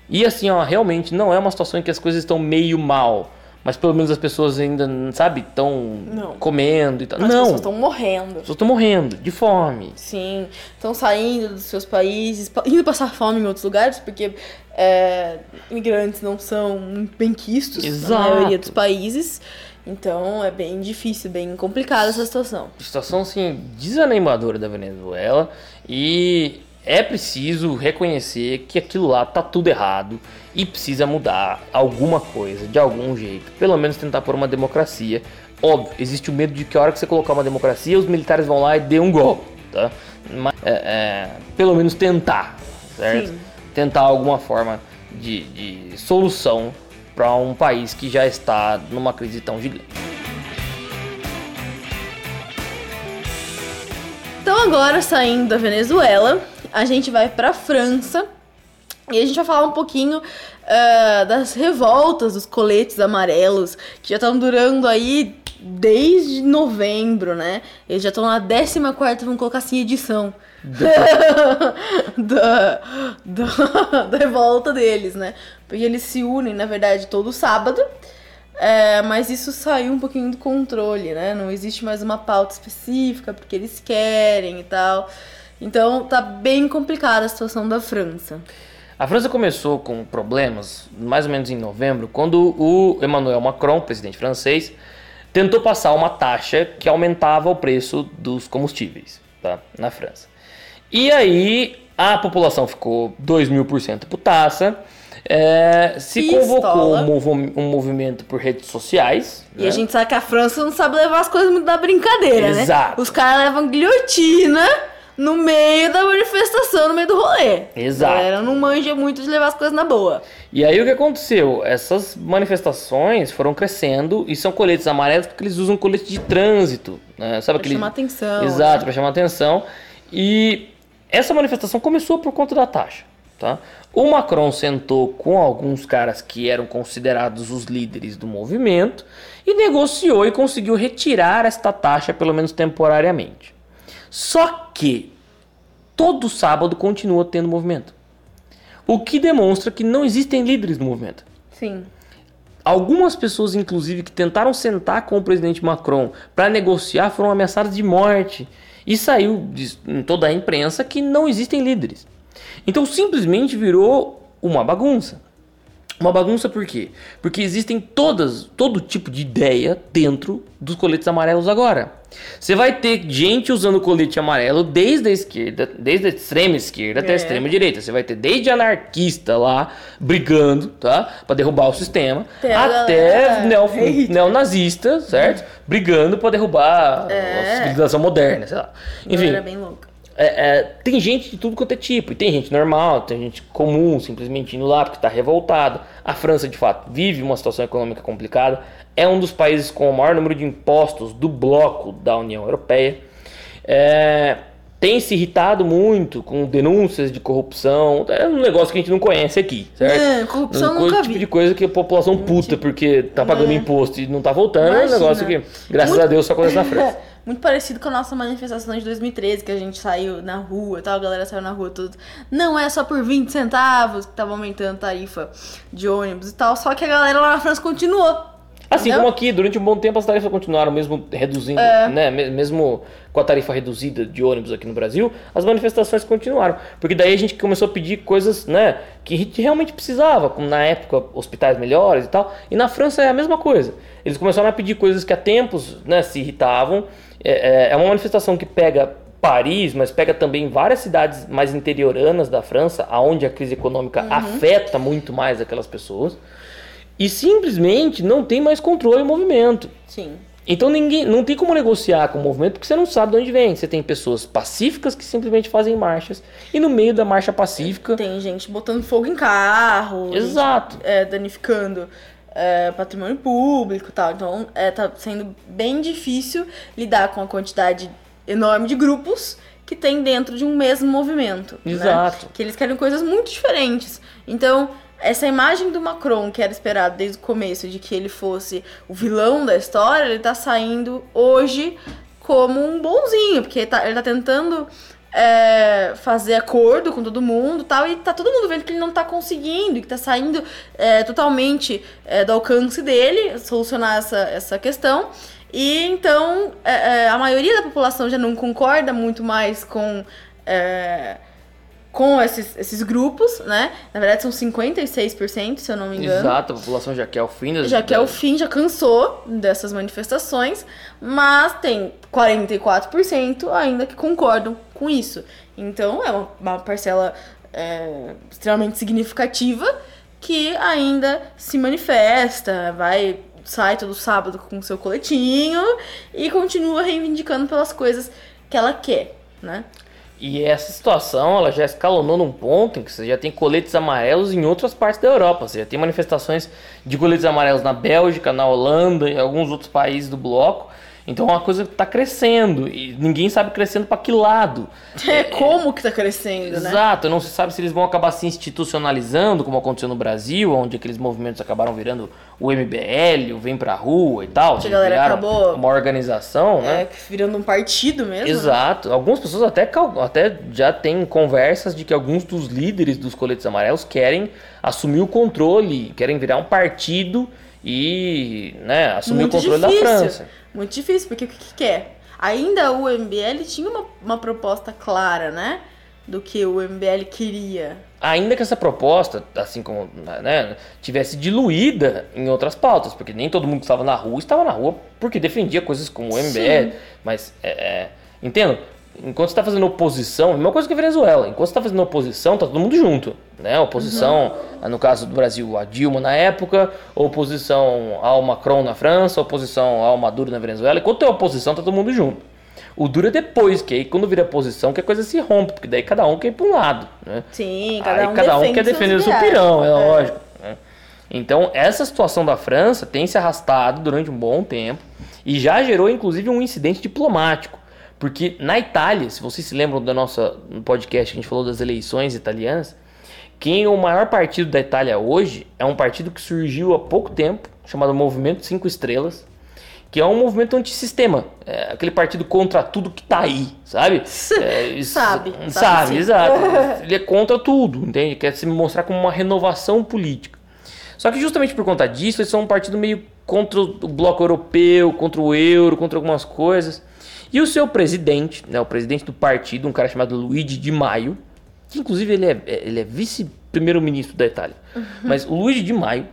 E assim, ó, realmente não é uma situação em que as coisas estão meio mal. Mas pelo menos as pessoas ainda, sabe, estão comendo e tal. As não. As pessoas estão morrendo. As pessoas estão morrendo, de fome. Sim. Estão saindo dos seus países, indo passar fome em outros lugares, porque é, imigrantes não são bem quistos Exato. na maioria dos países. Então é bem difícil, bem complicada essa situação. Situação assim desanimadora da Venezuela e é preciso reconhecer que aquilo lá tá tudo errado e precisa mudar alguma coisa de algum jeito, pelo menos tentar pôr uma democracia. Óbvio, existe o medo de que a hora que você colocar uma democracia, os militares vão lá e dê um golpe, tá? Mas, é, é, pelo menos tentar, certo? Sim tentar alguma forma de, de solução para um país que já está numa crise tão gigante. Então agora saindo da Venezuela, a gente vai para França e a gente vai falar um pouquinho uh, das revoltas dos coletes amarelos que já estão durando aí desde novembro, né? Eles já estão na 14 quarta, vamos colocar assim, edição da, da, da revolta deles, né? Porque eles se unem, na verdade, todo sábado. É, mas isso saiu um pouquinho do controle, né? Não existe mais uma pauta específica porque eles querem e tal. Então tá bem complicada a situação da França. A França começou com problemas mais ou menos em novembro, quando o Emmanuel Macron, presidente francês, tentou passar uma taxa que aumentava o preço dos combustíveis tá? na França. E aí a população ficou 2 mil por cento putaça. É, se Pistola. convocou um, um, movimento por redes sociais. E né? a gente sabe que a França não sabe levar as coisas muito da brincadeira, né? Exato. né? Os caras levam guilhotina no meio da manifestação, no meio do rolê. Exato. A galera não manja muito de levar as coisas na boa. E aí o que aconteceu? Essas manifestações foram crescendo e são coletes amarelos porque eles usam colete de trânsito. Né? Sabe pra aquele... chamar atenção. Exato, né? para chamar atenção. E essa manifestação começou por conta da taxa. Tá? O Macron sentou com alguns caras que eram considerados os líderes do movimento e negociou e conseguiu retirar esta taxa, pelo menos temporariamente. Só que todo sábado continua tendo movimento. O que demonstra que não existem líderes no movimento. Sim. Algumas pessoas, inclusive, que tentaram sentar com o presidente Macron para negociar foram ameaçadas de morte. E saiu em toda a imprensa que não existem líderes. Então simplesmente virou uma bagunça. Uma bagunça por quê? Porque existem todas, todo tipo de ideia dentro dos coletes amarelos agora. Você vai ter gente usando colete amarelo desde a esquerda, desde a extrema esquerda é. até a é. extrema direita. Você vai ter desde anarquista lá brigando, tá? Para derrubar o sistema, até, até neo, neonazista, certo? Brigando para derrubar é. a civilização moderna, sei lá. Enfim. Era bem louco. É, é, tem gente de tudo quanto é tipo, e tem gente normal, tem gente comum, simplesmente indo lá porque está revoltado. A França, de fato, vive uma situação econômica complicada, é um dos países com o maior número de impostos do bloco da União Europeia. É, tem se irritado muito com denúncias de corrupção. É um negócio que a gente não conhece aqui, certo? É, corrupção um nunca tipo vi. de coisa que a população puta porque tá pagando é. imposto e não tá voltando. Imagina. É um negócio que, graças muito... a Deus, só acontece na França. Muito parecido com a nossa manifestação de 2013, que a gente saiu na rua e tal, a galera saiu na rua tudo. Não é só por 20 centavos que tava aumentando a tarifa de ônibus e tal, só que a galera lá na França continuou. Assim Entendeu? como aqui, durante um bom tempo as tarifas continuaram mesmo reduzindo, é. né? Mesmo com a tarifa reduzida de ônibus aqui no Brasil, as manifestações continuaram. Porque daí a gente começou a pedir coisas, né? Que a gente realmente precisava, como na época hospitais melhores e tal. E na França é a mesma coisa. Eles começaram a pedir coisas que há tempos né, se irritavam é, é, é uma manifestação que pega Paris, mas pega também várias cidades mais interioranas da França, aonde a crise econômica uhum. afeta muito mais aquelas pessoas. E simplesmente não tem mais controle do movimento. Sim. Então ninguém não tem como negociar com o movimento porque você não sabe de onde vem. Você tem pessoas pacíficas que simplesmente fazem marchas e no meio da marcha pacífica tem gente botando fogo em carro, exato, gente, é, danificando é, patrimônio público e tal. Então, é, tá sendo bem difícil lidar com a quantidade enorme de grupos que tem dentro de um mesmo movimento. Né? Exato. Né? Que eles querem coisas muito diferentes. Então, essa imagem do Macron, que era esperado desde o começo, de que ele fosse o vilão da história, ele tá saindo hoje como um bonzinho, porque ele tá, ele tá tentando é, fazer acordo com todo mundo tal, e tá todo mundo vendo que ele não tá conseguindo, que tá saindo é, totalmente é, do alcance dele solucionar essa, essa questão. E então é, é, a maioria da população já não concorda muito mais com é, com esses, esses grupos, né? Na verdade são 56%, se eu não me engano. Exato, a população já quer o fim das... Já quer o fim, já cansou dessas manifestações, mas tem 44% ainda que concordam com isso. Então é uma, uma parcela é, extremamente significativa que ainda se manifesta, vai sai todo sábado com seu coletinho e continua reivindicando pelas coisas que ela quer, né? E essa situação ela já escalonou num ponto em que você já tem coletes amarelos em outras partes da Europa. Você já tem manifestações de coletes amarelos na Bélgica, na Holanda e alguns outros países do bloco. Então é uma coisa que está crescendo e ninguém sabe crescendo para que lado. É, como que está crescendo, né? Exato, não se sabe se eles vão acabar se institucionalizando, como aconteceu no Brasil, onde aqueles movimentos acabaram virando o MBL, o Vem Pra Rua e tal. Que a galera acabou... Uma organização, né? É, virando um partido mesmo. Né? Exato. Né? Algumas pessoas até, até já têm conversas de que alguns dos líderes dos coletes amarelos querem assumir o controle, querem virar um partido e né, assumir Muito o controle difícil. da França. Muito difícil, porque o que, que quer? Ainda o MBL tinha uma, uma proposta clara, né? Do que o MBL queria. Ainda que essa proposta, assim como, né, tivesse diluída em outras pautas, porque nem todo mundo que estava na rua estava na rua porque defendia coisas como o MBL, Sim. mas, é, é, entendo? Enquanto você está fazendo oposição, a mesma coisa que a Venezuela, enquanto você está fazendo oposição, tá todo mundo junto. Né? Oposição, uhum. no caso do Brasil, a Dilma na época, oposição ao Macron na França, oposição ao Maduro na Venezuela. Enquanto tem oposição, tá todo mundo junto. O duro é depois, que aí quando vira oposição, que a coisa se rompe, porque daí cada um quer ir para um lado. Né? Sim, cada aí um, cada um quer defender o seu pirão, é, é. lógico. Né? Então, essa situação da França tem se arrastado durante um bom tempo e já gerou, inclusive, um incidente diplomático. Porque na Itália, se vocês se lembram do nosso podcast que a gente falou das eleições italianas, quem é o maior partido da Itália hoje é um partido que surgiu há pouco tempo, chamado Movimento Cinco Estrelas, que é um movimento antissistema. É aquele partido contra tudo que tá aí, sabe? É, isso, sabe. Sabe, sabe exato. Ele é contra tudo, entende? Quer se mostrar como uma renovação política. Só que justamente por conta disso, eles são um partido meio contra o bloco europeu, contra o euro, contra algumas coisas. E o seu presidente, né, o presidente do partido, um cara chamado Luigi Di Maio, que inclusive ele é, ele é vice-primeiro-ministro da Itália. Uhum. Mas o Luigi Di Maio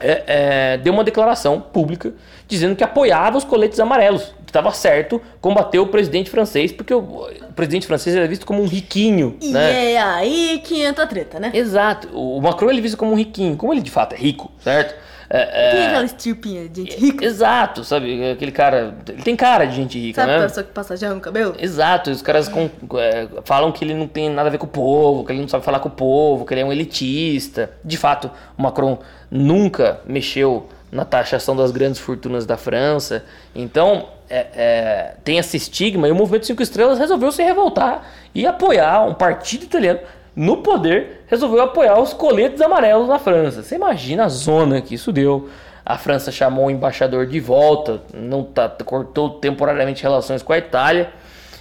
é, é, deu uma declaração pública dizendo que apoiava os coletes amarelos, que estava certo combater o presidente francês, porque o, o, presidente francês era visto como um riquinho. E né? é aí que entra a treta, né? Exato. O Macron ele é visto como um riquinho, como ele de fato é rico, certo? É, é... Tem aquela estripinha de gente rica. Exato, sabe? Aquele cara. Ele tem cara de gente rica, sabe né? Sabe a pessoa que passa gel no cabelo? Exato, os caras com, é, falam que ele não tem nada a ver com o povo, que ele não sabe falar com o povo, que ele é um elitista. De fato, o Macron nunca mexeu na taxação das grandes fortunas da França. Então, é, é, tem esse estigma e o Movimento Cinco Estrelas resolveu se revoltar e apoiar um partido italiano no poder, resolveu apoiar os coletes amarelos na França. Você imagina a zona que isso deu. A França chamou o embaixador de volta, não tá, cortou temporariamente relações com a Itália.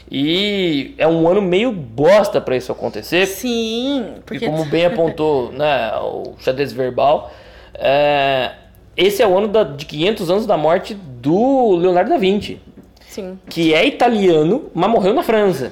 E é um ano meio bosta para isso acontecer. Sim, porque... E como bem apontou né, o xadrez verbal, é, esse é o ano da, de 500 anos da morte do Leonardo da Vinci. Sim. Que é italiano, mas morreu na França.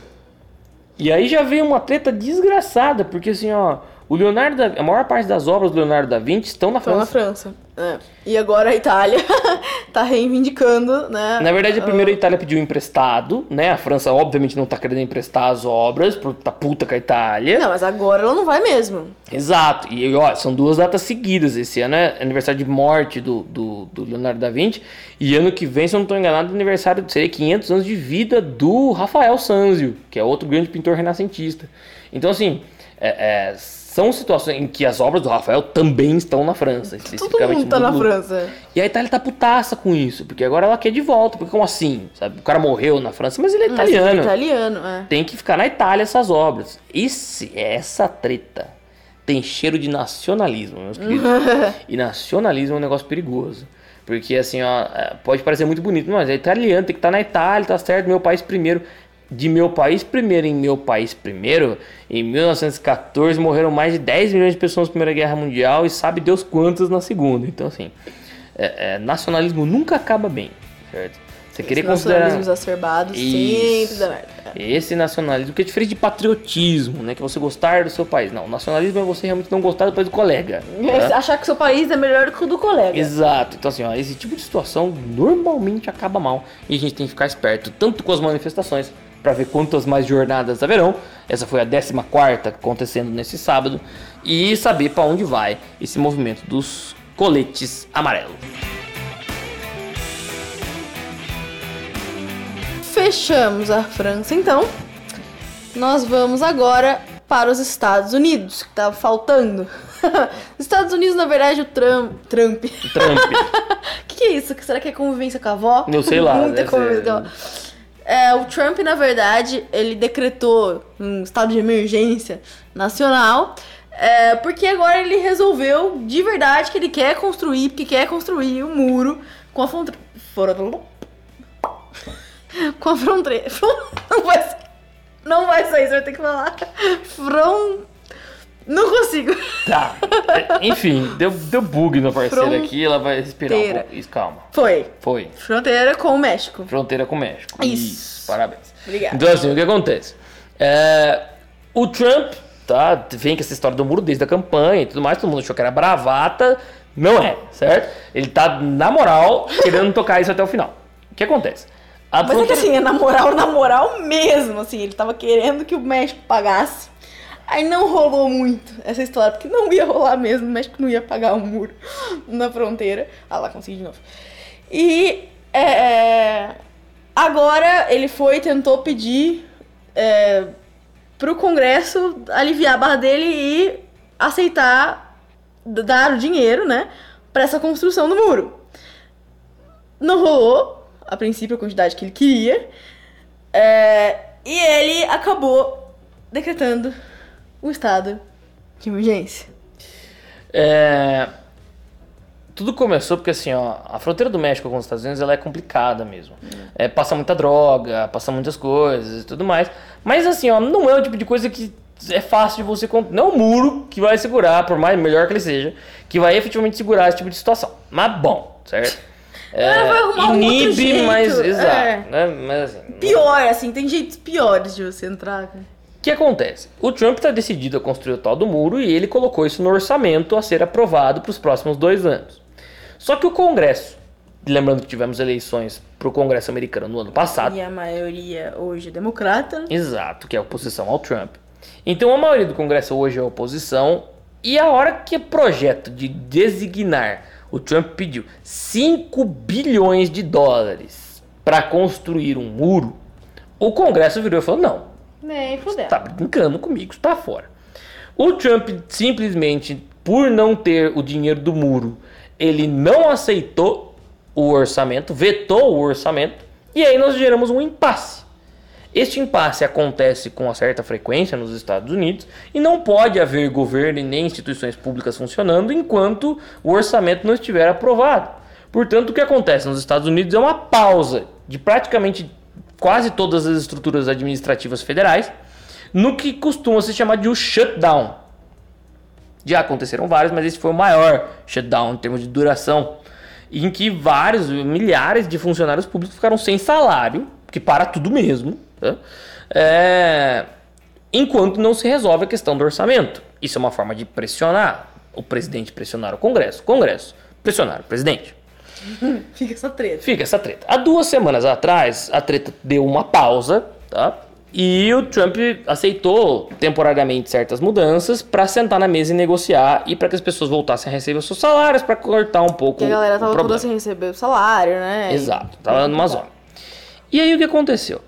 E aí já veio uma treta desgraçada, porque assim, ó, o Leonardo da, a maior parte das obras do Leonardo da Vinci estão na estão França. na França. É. E agora a Itália tá reivindicando, né? Na verdade, a primeira a Itália pediu emprestado, né? A França, obviamente, não tá querendo emprestar as obras, tá puta com a Itália. Não, mas agora ela não vai mesmo. Exato. E, ó, são duas datas seguidas. Esse ano é aniversário de morte do, do, do Leonardo da Vinci. E ano que vem, se eu não tô enganado, é aniversário, seria 500 anos de vida do Rafael Sanzio, que é outro grande pintor renascentista. Então, assim, é, é são situações em que as obras do Rafael também estão na França. Todo mundo tá na França. E a Itália tá putaça com isso, porque agora ela quer de volta. Porque como assim? Sabe? O cara morreu na França, mas ele é mas italiano. Ele é italiano, é. Tem que ficar na Itália essas obras. E se essa treta tem cheiro de nacionalismo, meus queridos. e nacionalismo é um negócio perigoso. Porque assim, ó, é, pode parecer muito bonito, mas é italiano, tem que estar tá na Itália, tá certo, meu país primeiro de meu país primeiro em meu país primeiro, em 1914 morreram mais de 10 milhões de pessoas na Primeira Guerra Mundial e sabe Deus quantas na Segunda. Então, assim, é, é, nacionalismo nunca acaba bem, certo? Você querer considerar. Nacionalismo exacerbado sempre dá merda. Esse nacionalismo, que é diferente de patriotismo, né? Que é você gostar do seu país. Não, nacionalismo é você realmente não gostar do país do colega. É, achar que seu país é melhor que o do colega. Exato. Então, assim, ó, esse tipo de situação normalmente acaba mal. E a gente tem que ficar esperto, tanto com as manifestações para ver quantas mais jornadas haverão. Essa foi a 14 acontecendo nesse sábado e saber para onde vai esse movimento dos coletes amarelos. Fechamos a França então. Nós vamos agora para os Estados Unidos, que estava faltando. Os Estados Unidos, na verdade, o Trump. Trump. Trump. O que, que, é isso? Será que é convivência com a avó? Eu sei lá. Muita convivência com a avó. É, o Trump, na verdade, ele decretou um estado de emergência nacional. É, porque agora ele resolveu de verdade que ele quer construir, porque quer construir um muro com a fronteira. Com a fronteira. Não vai, não vai sair, você vai ter que falar. Front. Não consigo. Tá. Enfim, deu, deu bug na parceira Fronteira. aqui, ela vai respirar um pouco. Isso, calma. Foi. Foi. Fronteira com o México. Fronteira com o México. Isso. Isso. Parabéns. Obrigada. Então, assim, o que acontece? É, o Trump, tá? Vem com essa história do muro desde a campanha e tudo mais, todo mundo achou que era bravata. Não é, certo? Ele tá, na moral, querendo tocar isso até o final. O que acontece? A Mas fronteira... é que assim, é na moral, na moral mesmo, assim, ele tava querendo que o México pagasse Aí não rolou muito essa história, porque não ia rolar mesmo, o México não ia pagar o um muro na fronteira. Ah lá, consegui de novo. E é, é, agora ele foi tentou pedir é, pro Congresso aliviar a barra dele e aceitar dar o dinheiro, né, para essa construção do muro. Não rolou, a princípio, a quantidade que ele queria. É, e ele acabou decretando o estado de emergência. É... tudo começou porque assim, ó, a fronteira do México com os Estados Unidos ela é complicada mesmo. É, passa muita droga, passa muitas coisas e tudo mais. Mas assim, ó, não é o tipo de coisa que é fácil de você não é o muro que vai segurar, por mais melhor que ele seja, que vai efetivamente segurar esse tipo de situação. Mas bom, certo? É, vai arrumar inibe, um mas exato, é. né? Mas assim, pior, assim, tem jeitos piores de você entrar. O que acontece? O Trump está decidido a construir o tal do muro e ele colocou isso no orçamento a ser aprovado para os próximos dois anos. Só que o Congresso, lembrando que tivemos eleições para o Congresso americano no ano passado. E a maioria hoje é democrata. Exato, que é a oposição ao Trump. Então a maioria do Congresso hoje é oposição. E a hora que é projeto de designar, o Trump pediu 5 bilhões de dólares para construir um muro, o Congresso virou e falou: não. Nem fudeu. Tá brincando comigo, está fora. O Trump simplesmente, por não ter o dinheiro do muro, ele não aceitou o orçamento, vetou o orçamento, e aí nós geramos um impasse. Este impasse acontece com uma certa frequência nos Estados Unidos e não pode haver governo e nem instituições públicas funcionando enquanto o orçamento não estiver aprovado. Portanto, o que acontece nos Estados Unidos é uma pausa de praticamente quase todas as estruturas administrativas federais no que costuma se chamar de um shutdown. Já aconteceram vários, mas esse foi o maior shutdown em termos de duração, em que vários, milhares de funcionários públicos ficaram sem salário, que para tudo mesmo, né? É, enquanto não se resolve a questão do orçamento. Isso é uma forma de pressionar o presidente, pressionar o Congresso. Congresso, pressionar o presidente. Fica essa treta. Fica essa treta. Há duas semanas atrás, a treta deu uma pausa, tá? E o Trump aceitou temporariamente certas mudanças para sentar na mesa e negociar e para que as pessoas voltassem a receber os seus salários para cortar um pouco Porque a galera tava toda sem receber o salário, né? Exato, tava numa zona. E aí o que aconteceu?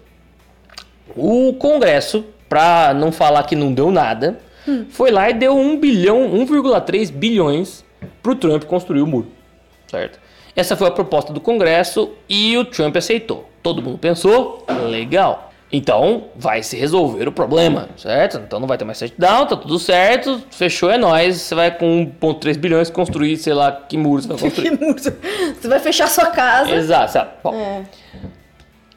O Congresso, para não falar que não deu nada, hum. foi lá e deu 1 bilhão, 1,3 bilhões para o Trump construir o muro, certo? Essa foi a proposta do Congresso e o Trump aceitou. Todo mundo pensou, legal. Então vai se resolver o problema, certo? Então não vai ter mais shutdown, tá tudo certo, fechou, é nóis. Você vai com 1,3 bilhões construir, sei lá, que muro você vai construir. você vai fechar sua casa. Exato, sabe? Bom, é.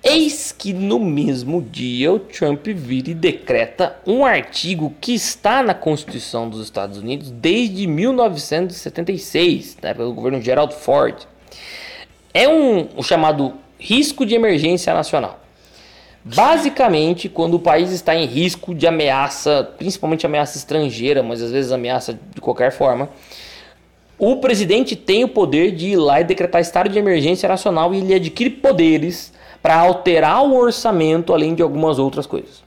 Eis que no mesmo dia o Trump vira e decreta um artigo que está na Constituição dos Estados Unidos desde 1976, né, pelo governo Gerald Ford. É um, chamado risco de emergência nacional. Basicamente, quando o país está em risco de ameaça, principalmente ameaça estrangeira, mas às vezes ameaça de qualquer forma, o presidente tem o poder de ir lá e decretar estado de emergência nacional e ele adquire poderes para alterar o orçamento, além de algumas outras coisas.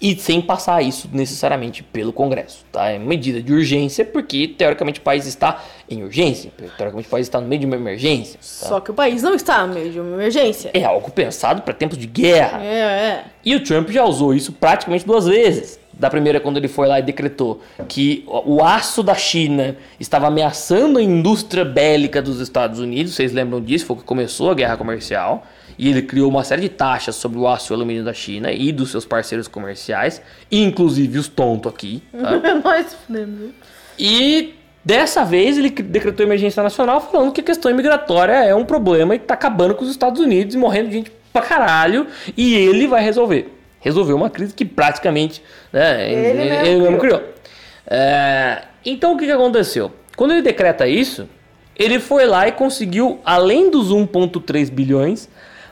E sem passar isso necessariamente pelo Congresso. Tá? É medida de urgência, porque teoricamente o país está em urgência. Teoricamente o país está no meio de uma emergência. Tá? Só que o país não está no meio de uma emergência. É algo pensado para tempos de guerra. É, é. E o Trump já usou isso praticamente duas vezes. Da primeira, quando ele foi lá e decretou que o aço da China estava ameaçando a indústria bélica dos Estados Unidos. Vocês lembram disso? Foi que começou a guerra comercial e ele criou uma série de taxas sobre o aço e o alumínio da China e dos seus parceiros comerciais, inclusive os tontos aqui. Tá? Nós fudemos. E dessa vez ele decretou emergência nacional falando que a questão imigratória é um problema e tá acabando com os Estados Unidos e morrendo gente pra caralho e ele vai resolver. Resolveu uma crise que praticamente né, ele, ele, ele mesmo criou. É, então o que, que aconteceu? Quando ele decreta isso, ele foi lá e conseguiu, além dos 1,3 bilhões,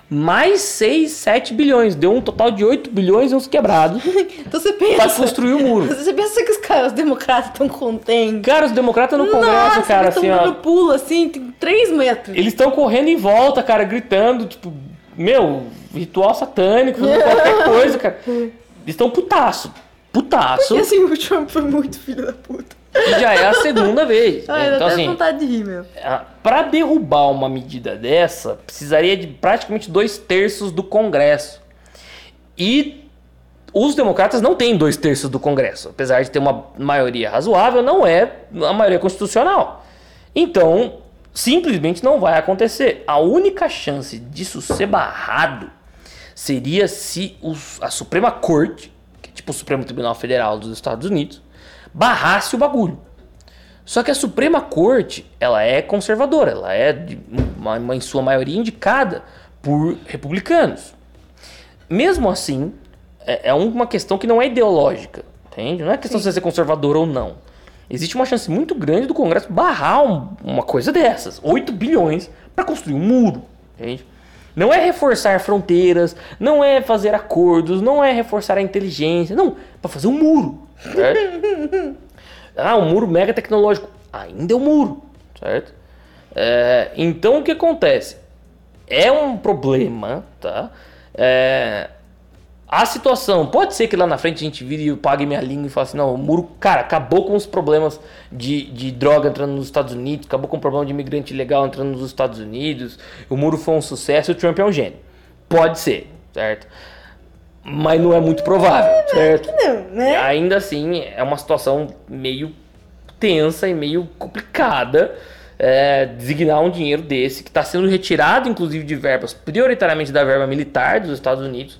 mais 6, 7 bilhões. Deu um total de 8 bilhões e uns quebrados. então você pensa. Pra construir o muro. Você pensa que os caras, os democratas estão contentes. Cara, os democratas no Congresso, Nossa, cara, assim, ó. pulo assim, tem 3 metros. Eles estão correndo em volta, cara, gritando, tipo, meu, ritual satânico, qualquer coisa, cara. Eles estão putaço. Putaço. Porque assim, o Trump foi muito filho da puta. E já é a segunda vez. Ah, então, assim, vontade de rir, meu. Para derrubar uma medida dessa, precisaria de praticamente dois terços do Congresso. E os democratas não têm dois terços do Congresso. Apesar de ter uma maioria razoável, não é a maioria constitucional. Então, simplesmente não vai acontecer. A única chance disso ser barrado seria se os, a Suprema Corte, que é tipo o Supremo Tribunal Federal dos Estados Unidos, barrasse o bagulho. Só que a Suprema Corte, ela é conservadora, ela é, uma, uma, em sua maioria, indicada por republicanos. Mesmo assim, é, é uma questão que não é ideológica, entende? Não é questão Sim. de ser conservador ou não. Existe uma chance muito grande do Congresso barrar um, uma coisa dessas. 8 bilhões para construir um muro, entende? Não é reforçar fronteiras, não é fazer acordos, não é reforçar a inteligência, não, para fazer um muro, certo? Ah, um muro mega tecnológico. Ainda é um muro, certo? É, então o que acontece? É um problema, tá? É, a situação, pode ser que lá na frente a gente vire e pague minha língua e fale assim, não, o muro, cara, acabou com os problemas de, de droga entrando nos Estados Unidos, acabou com o problema de imigrante ilegal entrando nos Estados Unidos, o muro foi um sucesso e o Trump é um gênio. Pode ser, certo? Mas não é muito provável, certo? Não, né? Ainda assim, é uma situação meio tensa e meio complicada é, designar um dinheiro desse que está sendo retirado, inclusive, de verbas, prioritariamente da verba militar dos Estados Unidos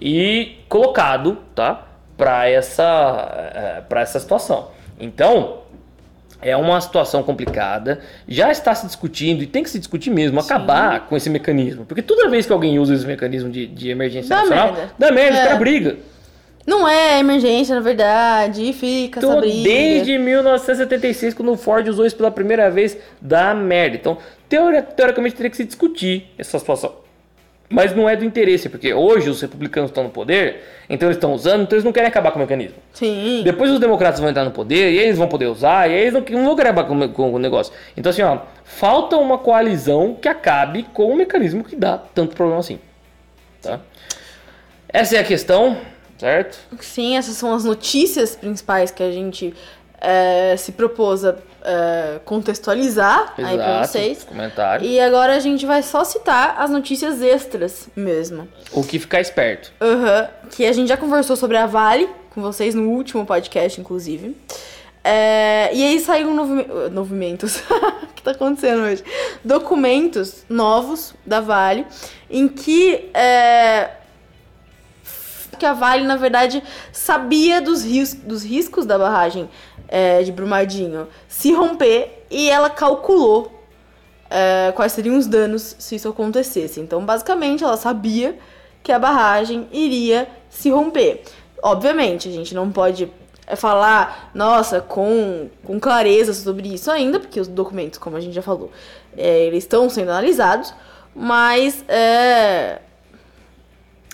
e colocado, tá, para essa, é, para essa situação. Então, é uma situação complicada, já está se discutindo e tem que se discutir mesmo, Sim. acabar com esse mecanismo. Porque toda vez que alguém usa esse mecanismo de, de emergência dá nacional, merda. dá merda, é. os brigam. Não é emergência, na verdade, e fica então, essa briga. Desde 1976, quando o Ford usou isso pela primeira vez, dá merda. Então, teoricamente, teria que se discutir essa situação. Mas não é do interesse, porque hoje os republicanos estão no poder, então eles estão usando, então eles não querem acabar com o mecanismo. Sim. Depois os democratas vão entrar no poder, e eles vão poder usar, e eles não, não vão querer acabar com, com, o negócio. Então, assim, ó, falta uma coalizão que acabe com o mecanismo que dá tanto problema assim. Tá? Essa é a questão, certo? Sim, essas são as notícias principais que a gente é, se propôs a é, contextualizar Exato, aí pra vocês. Comentário. E agora a gente vai só citar as notícias extras mesmo. O que ficar esperto. Uhum, que a gente já conversou sobre a Vale com vocês no último podcast, inclusive. É, e aí saiu um novi movimentos. o que tá acontecendo hoje? Documentos novos da Vale em que é, que a Vale, na verdade, sabia dos, ris dos riscos da barragem é, de Brumadinho se romper e ela calculou é, quais seriam os danos se isso acontecesse. Então, basicamente, ela sabia que a barragem iria se romper. Obviamente, a gente não pode é, falar, nossa, com, com clareza sobre isso ainda, porque os documentos, como a gente já falou, é, eles estão sendo analisados, mas é,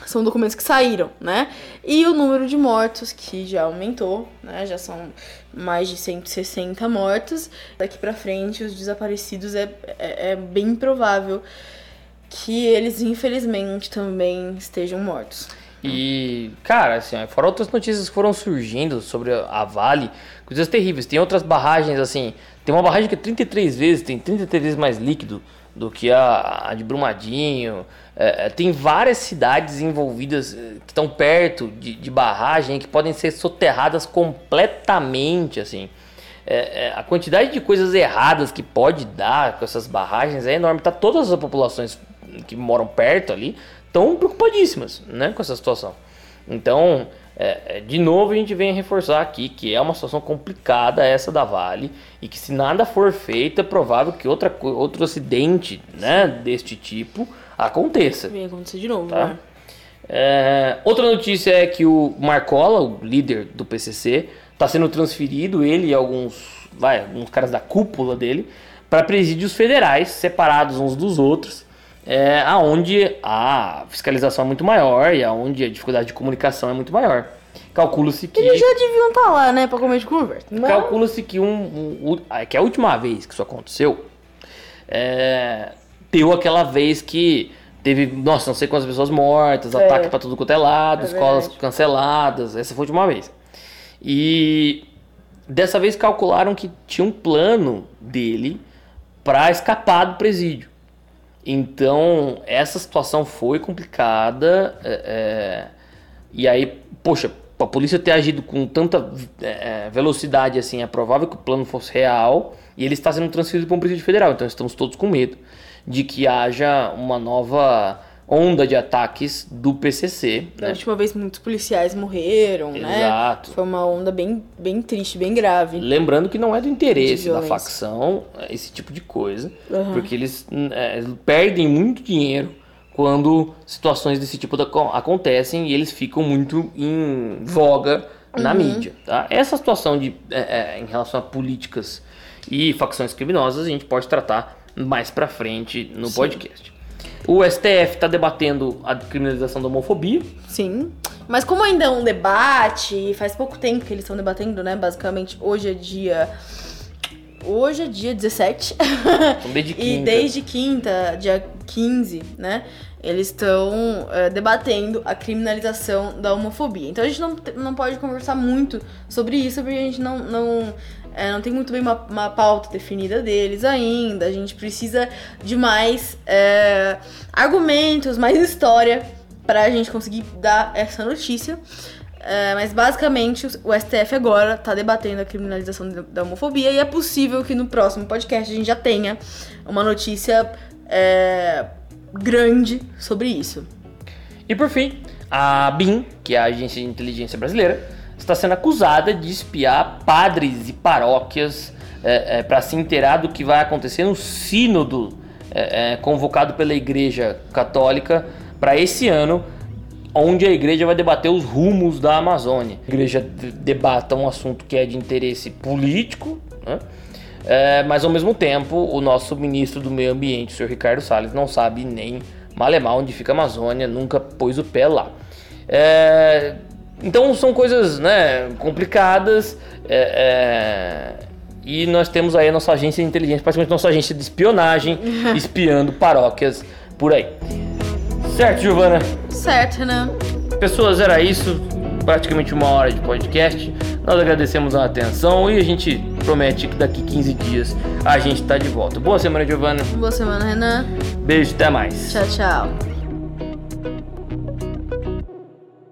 são documentos que saíram, né? E o número de mortos que já aumentou, né? Já são mais de 160 mortos. Daqui para frente, os desaparecidos é, é, é, bem provável que eles, infelizmente, também estejam mortos. E, cara, assim, fora outras notícias que foram surgindo sobre a Vale, coisas terríveis. Tem outras barragens, assim, tem uma barragem que é 33 vezes, tem 33 vezes mais líquido do que a, a de Brumadinho. É, é, tem várias cidades envolvidas eh, que estão perto de, de, barragem que podem ser soterradas completamente, assim. É, é, a quantidade de coisas erradas que pode dar com essas barragens é enorme. Tá todas as populações que moram perto ali estão preocupadíssimas, né, com essa situação. Então, é, é, de novo a gente vem reforçar aqui que é uma situação complicada essa da Vale e que se nada for feito é provável que outra, outro acidente né, deste tipo aconteça. Vem acontecer de novo, tá? né? É, outra notícia é que o Marcola, o líder do PCC, está sendo transferido, ele e alguns, vai, alguns caras da cúpula dele, para presídios federais, separados uns dos outros, é, aonde a fiscalização é muito maior e aonde a dificuldade de comunicação é muito maior. Calcula-se que. Eles já deviam estar tá lá, né, para comer de conversa. Mas... Calcula-se que, um, um, que a última vez que isso aconteceu, é, deu aquela vez que teve, nossa, não sei quantas pessoas mortas, é. ataque para tudo quanto é lado, é escolas verdade. canceladas. Essa foi a última vez. E dessa vez calcularam que tinha um plano dele para escapar do presídio. Então, essa situação foi complicada. É, é, e aí, poxa, a polícia ter agido com tanta é, velocidade assim, é provável que o plano fosse real. E ele está sendo transferido para um presídio federal. Então, estamos todos com medo de que haja uma nova onda de ataques do PCC. Da né? última vez muitos policiais morreram, né? Exato. Foi uma onda bem, bem triste, bem grave. Lembrando que não é do interesse da facção é, esse tipo de coisa, Uhum. porque eles é, perdem muito dinheiro quando situações desse tipo da- acontecem e eles ficam muito em voga na Uhum. mídia. Tá? Essa situação de, é, é, em relação a políticas e facções criminosas a gente pode tratar mais pra frente no podcast. O STF está debatendo a criminalização da homofobia. Sim. Mas como ainda é um debate, faz pouco tempo que eles estão debatendo, né? Basicamente, hoje é dia. Hoje é dia 17. Então, desde E quinta. desde quinta, dia 15, né? Eles estão é, debatendo a criminalização da homofobia. Então a gente não, não pode conversar muito sobre isso, porque a gente não, não, é, não tem muito bem uma, uma pauta definida deles ainda. A gente precisa de mais é, argumentos, mais história pra gente conseguir dar essa notícia. É, mas basicamente o STF agora tá debatendo a criminalização da- da homofobia e é possível que no próximo podcast a gente já tenha uma notícia é, grande sobre isso. E por fim, a BIM, que é a Agência de Inteligência Brasileira, está sendo acusada de espiar padres e paróquias para se inteirar do que vai acontecer no sínodo é, é, convocado pela Igreja Católica para esse ano, onde a igreja vai debater os rumos da Amazônia. A igreja de- debata um assunto que é de interesse político, né? É, mas ao mesmo tempo o nosso ministro do meio ambiente, o senhor Ricardo Salles, não sabe nem malemar onde fica a Amazônia, nunca pôs o pé lá. É, então são coisas né, complicadas é, é, e nós temos aí a nossa agência de inteligência, praticamente nossa agência de espionagem, espiando paróquias por aí. Certo, Giovana? Certo, né? Pessoas, era isso. Praticamente uma hora de podcast. Nós agradecemos a atenção e a gente promete que daqui 15 dias a gente tá de volta. Boa semana, Giovana. Boa semana, Renan. Beijo, até mais. Tchau, tchau.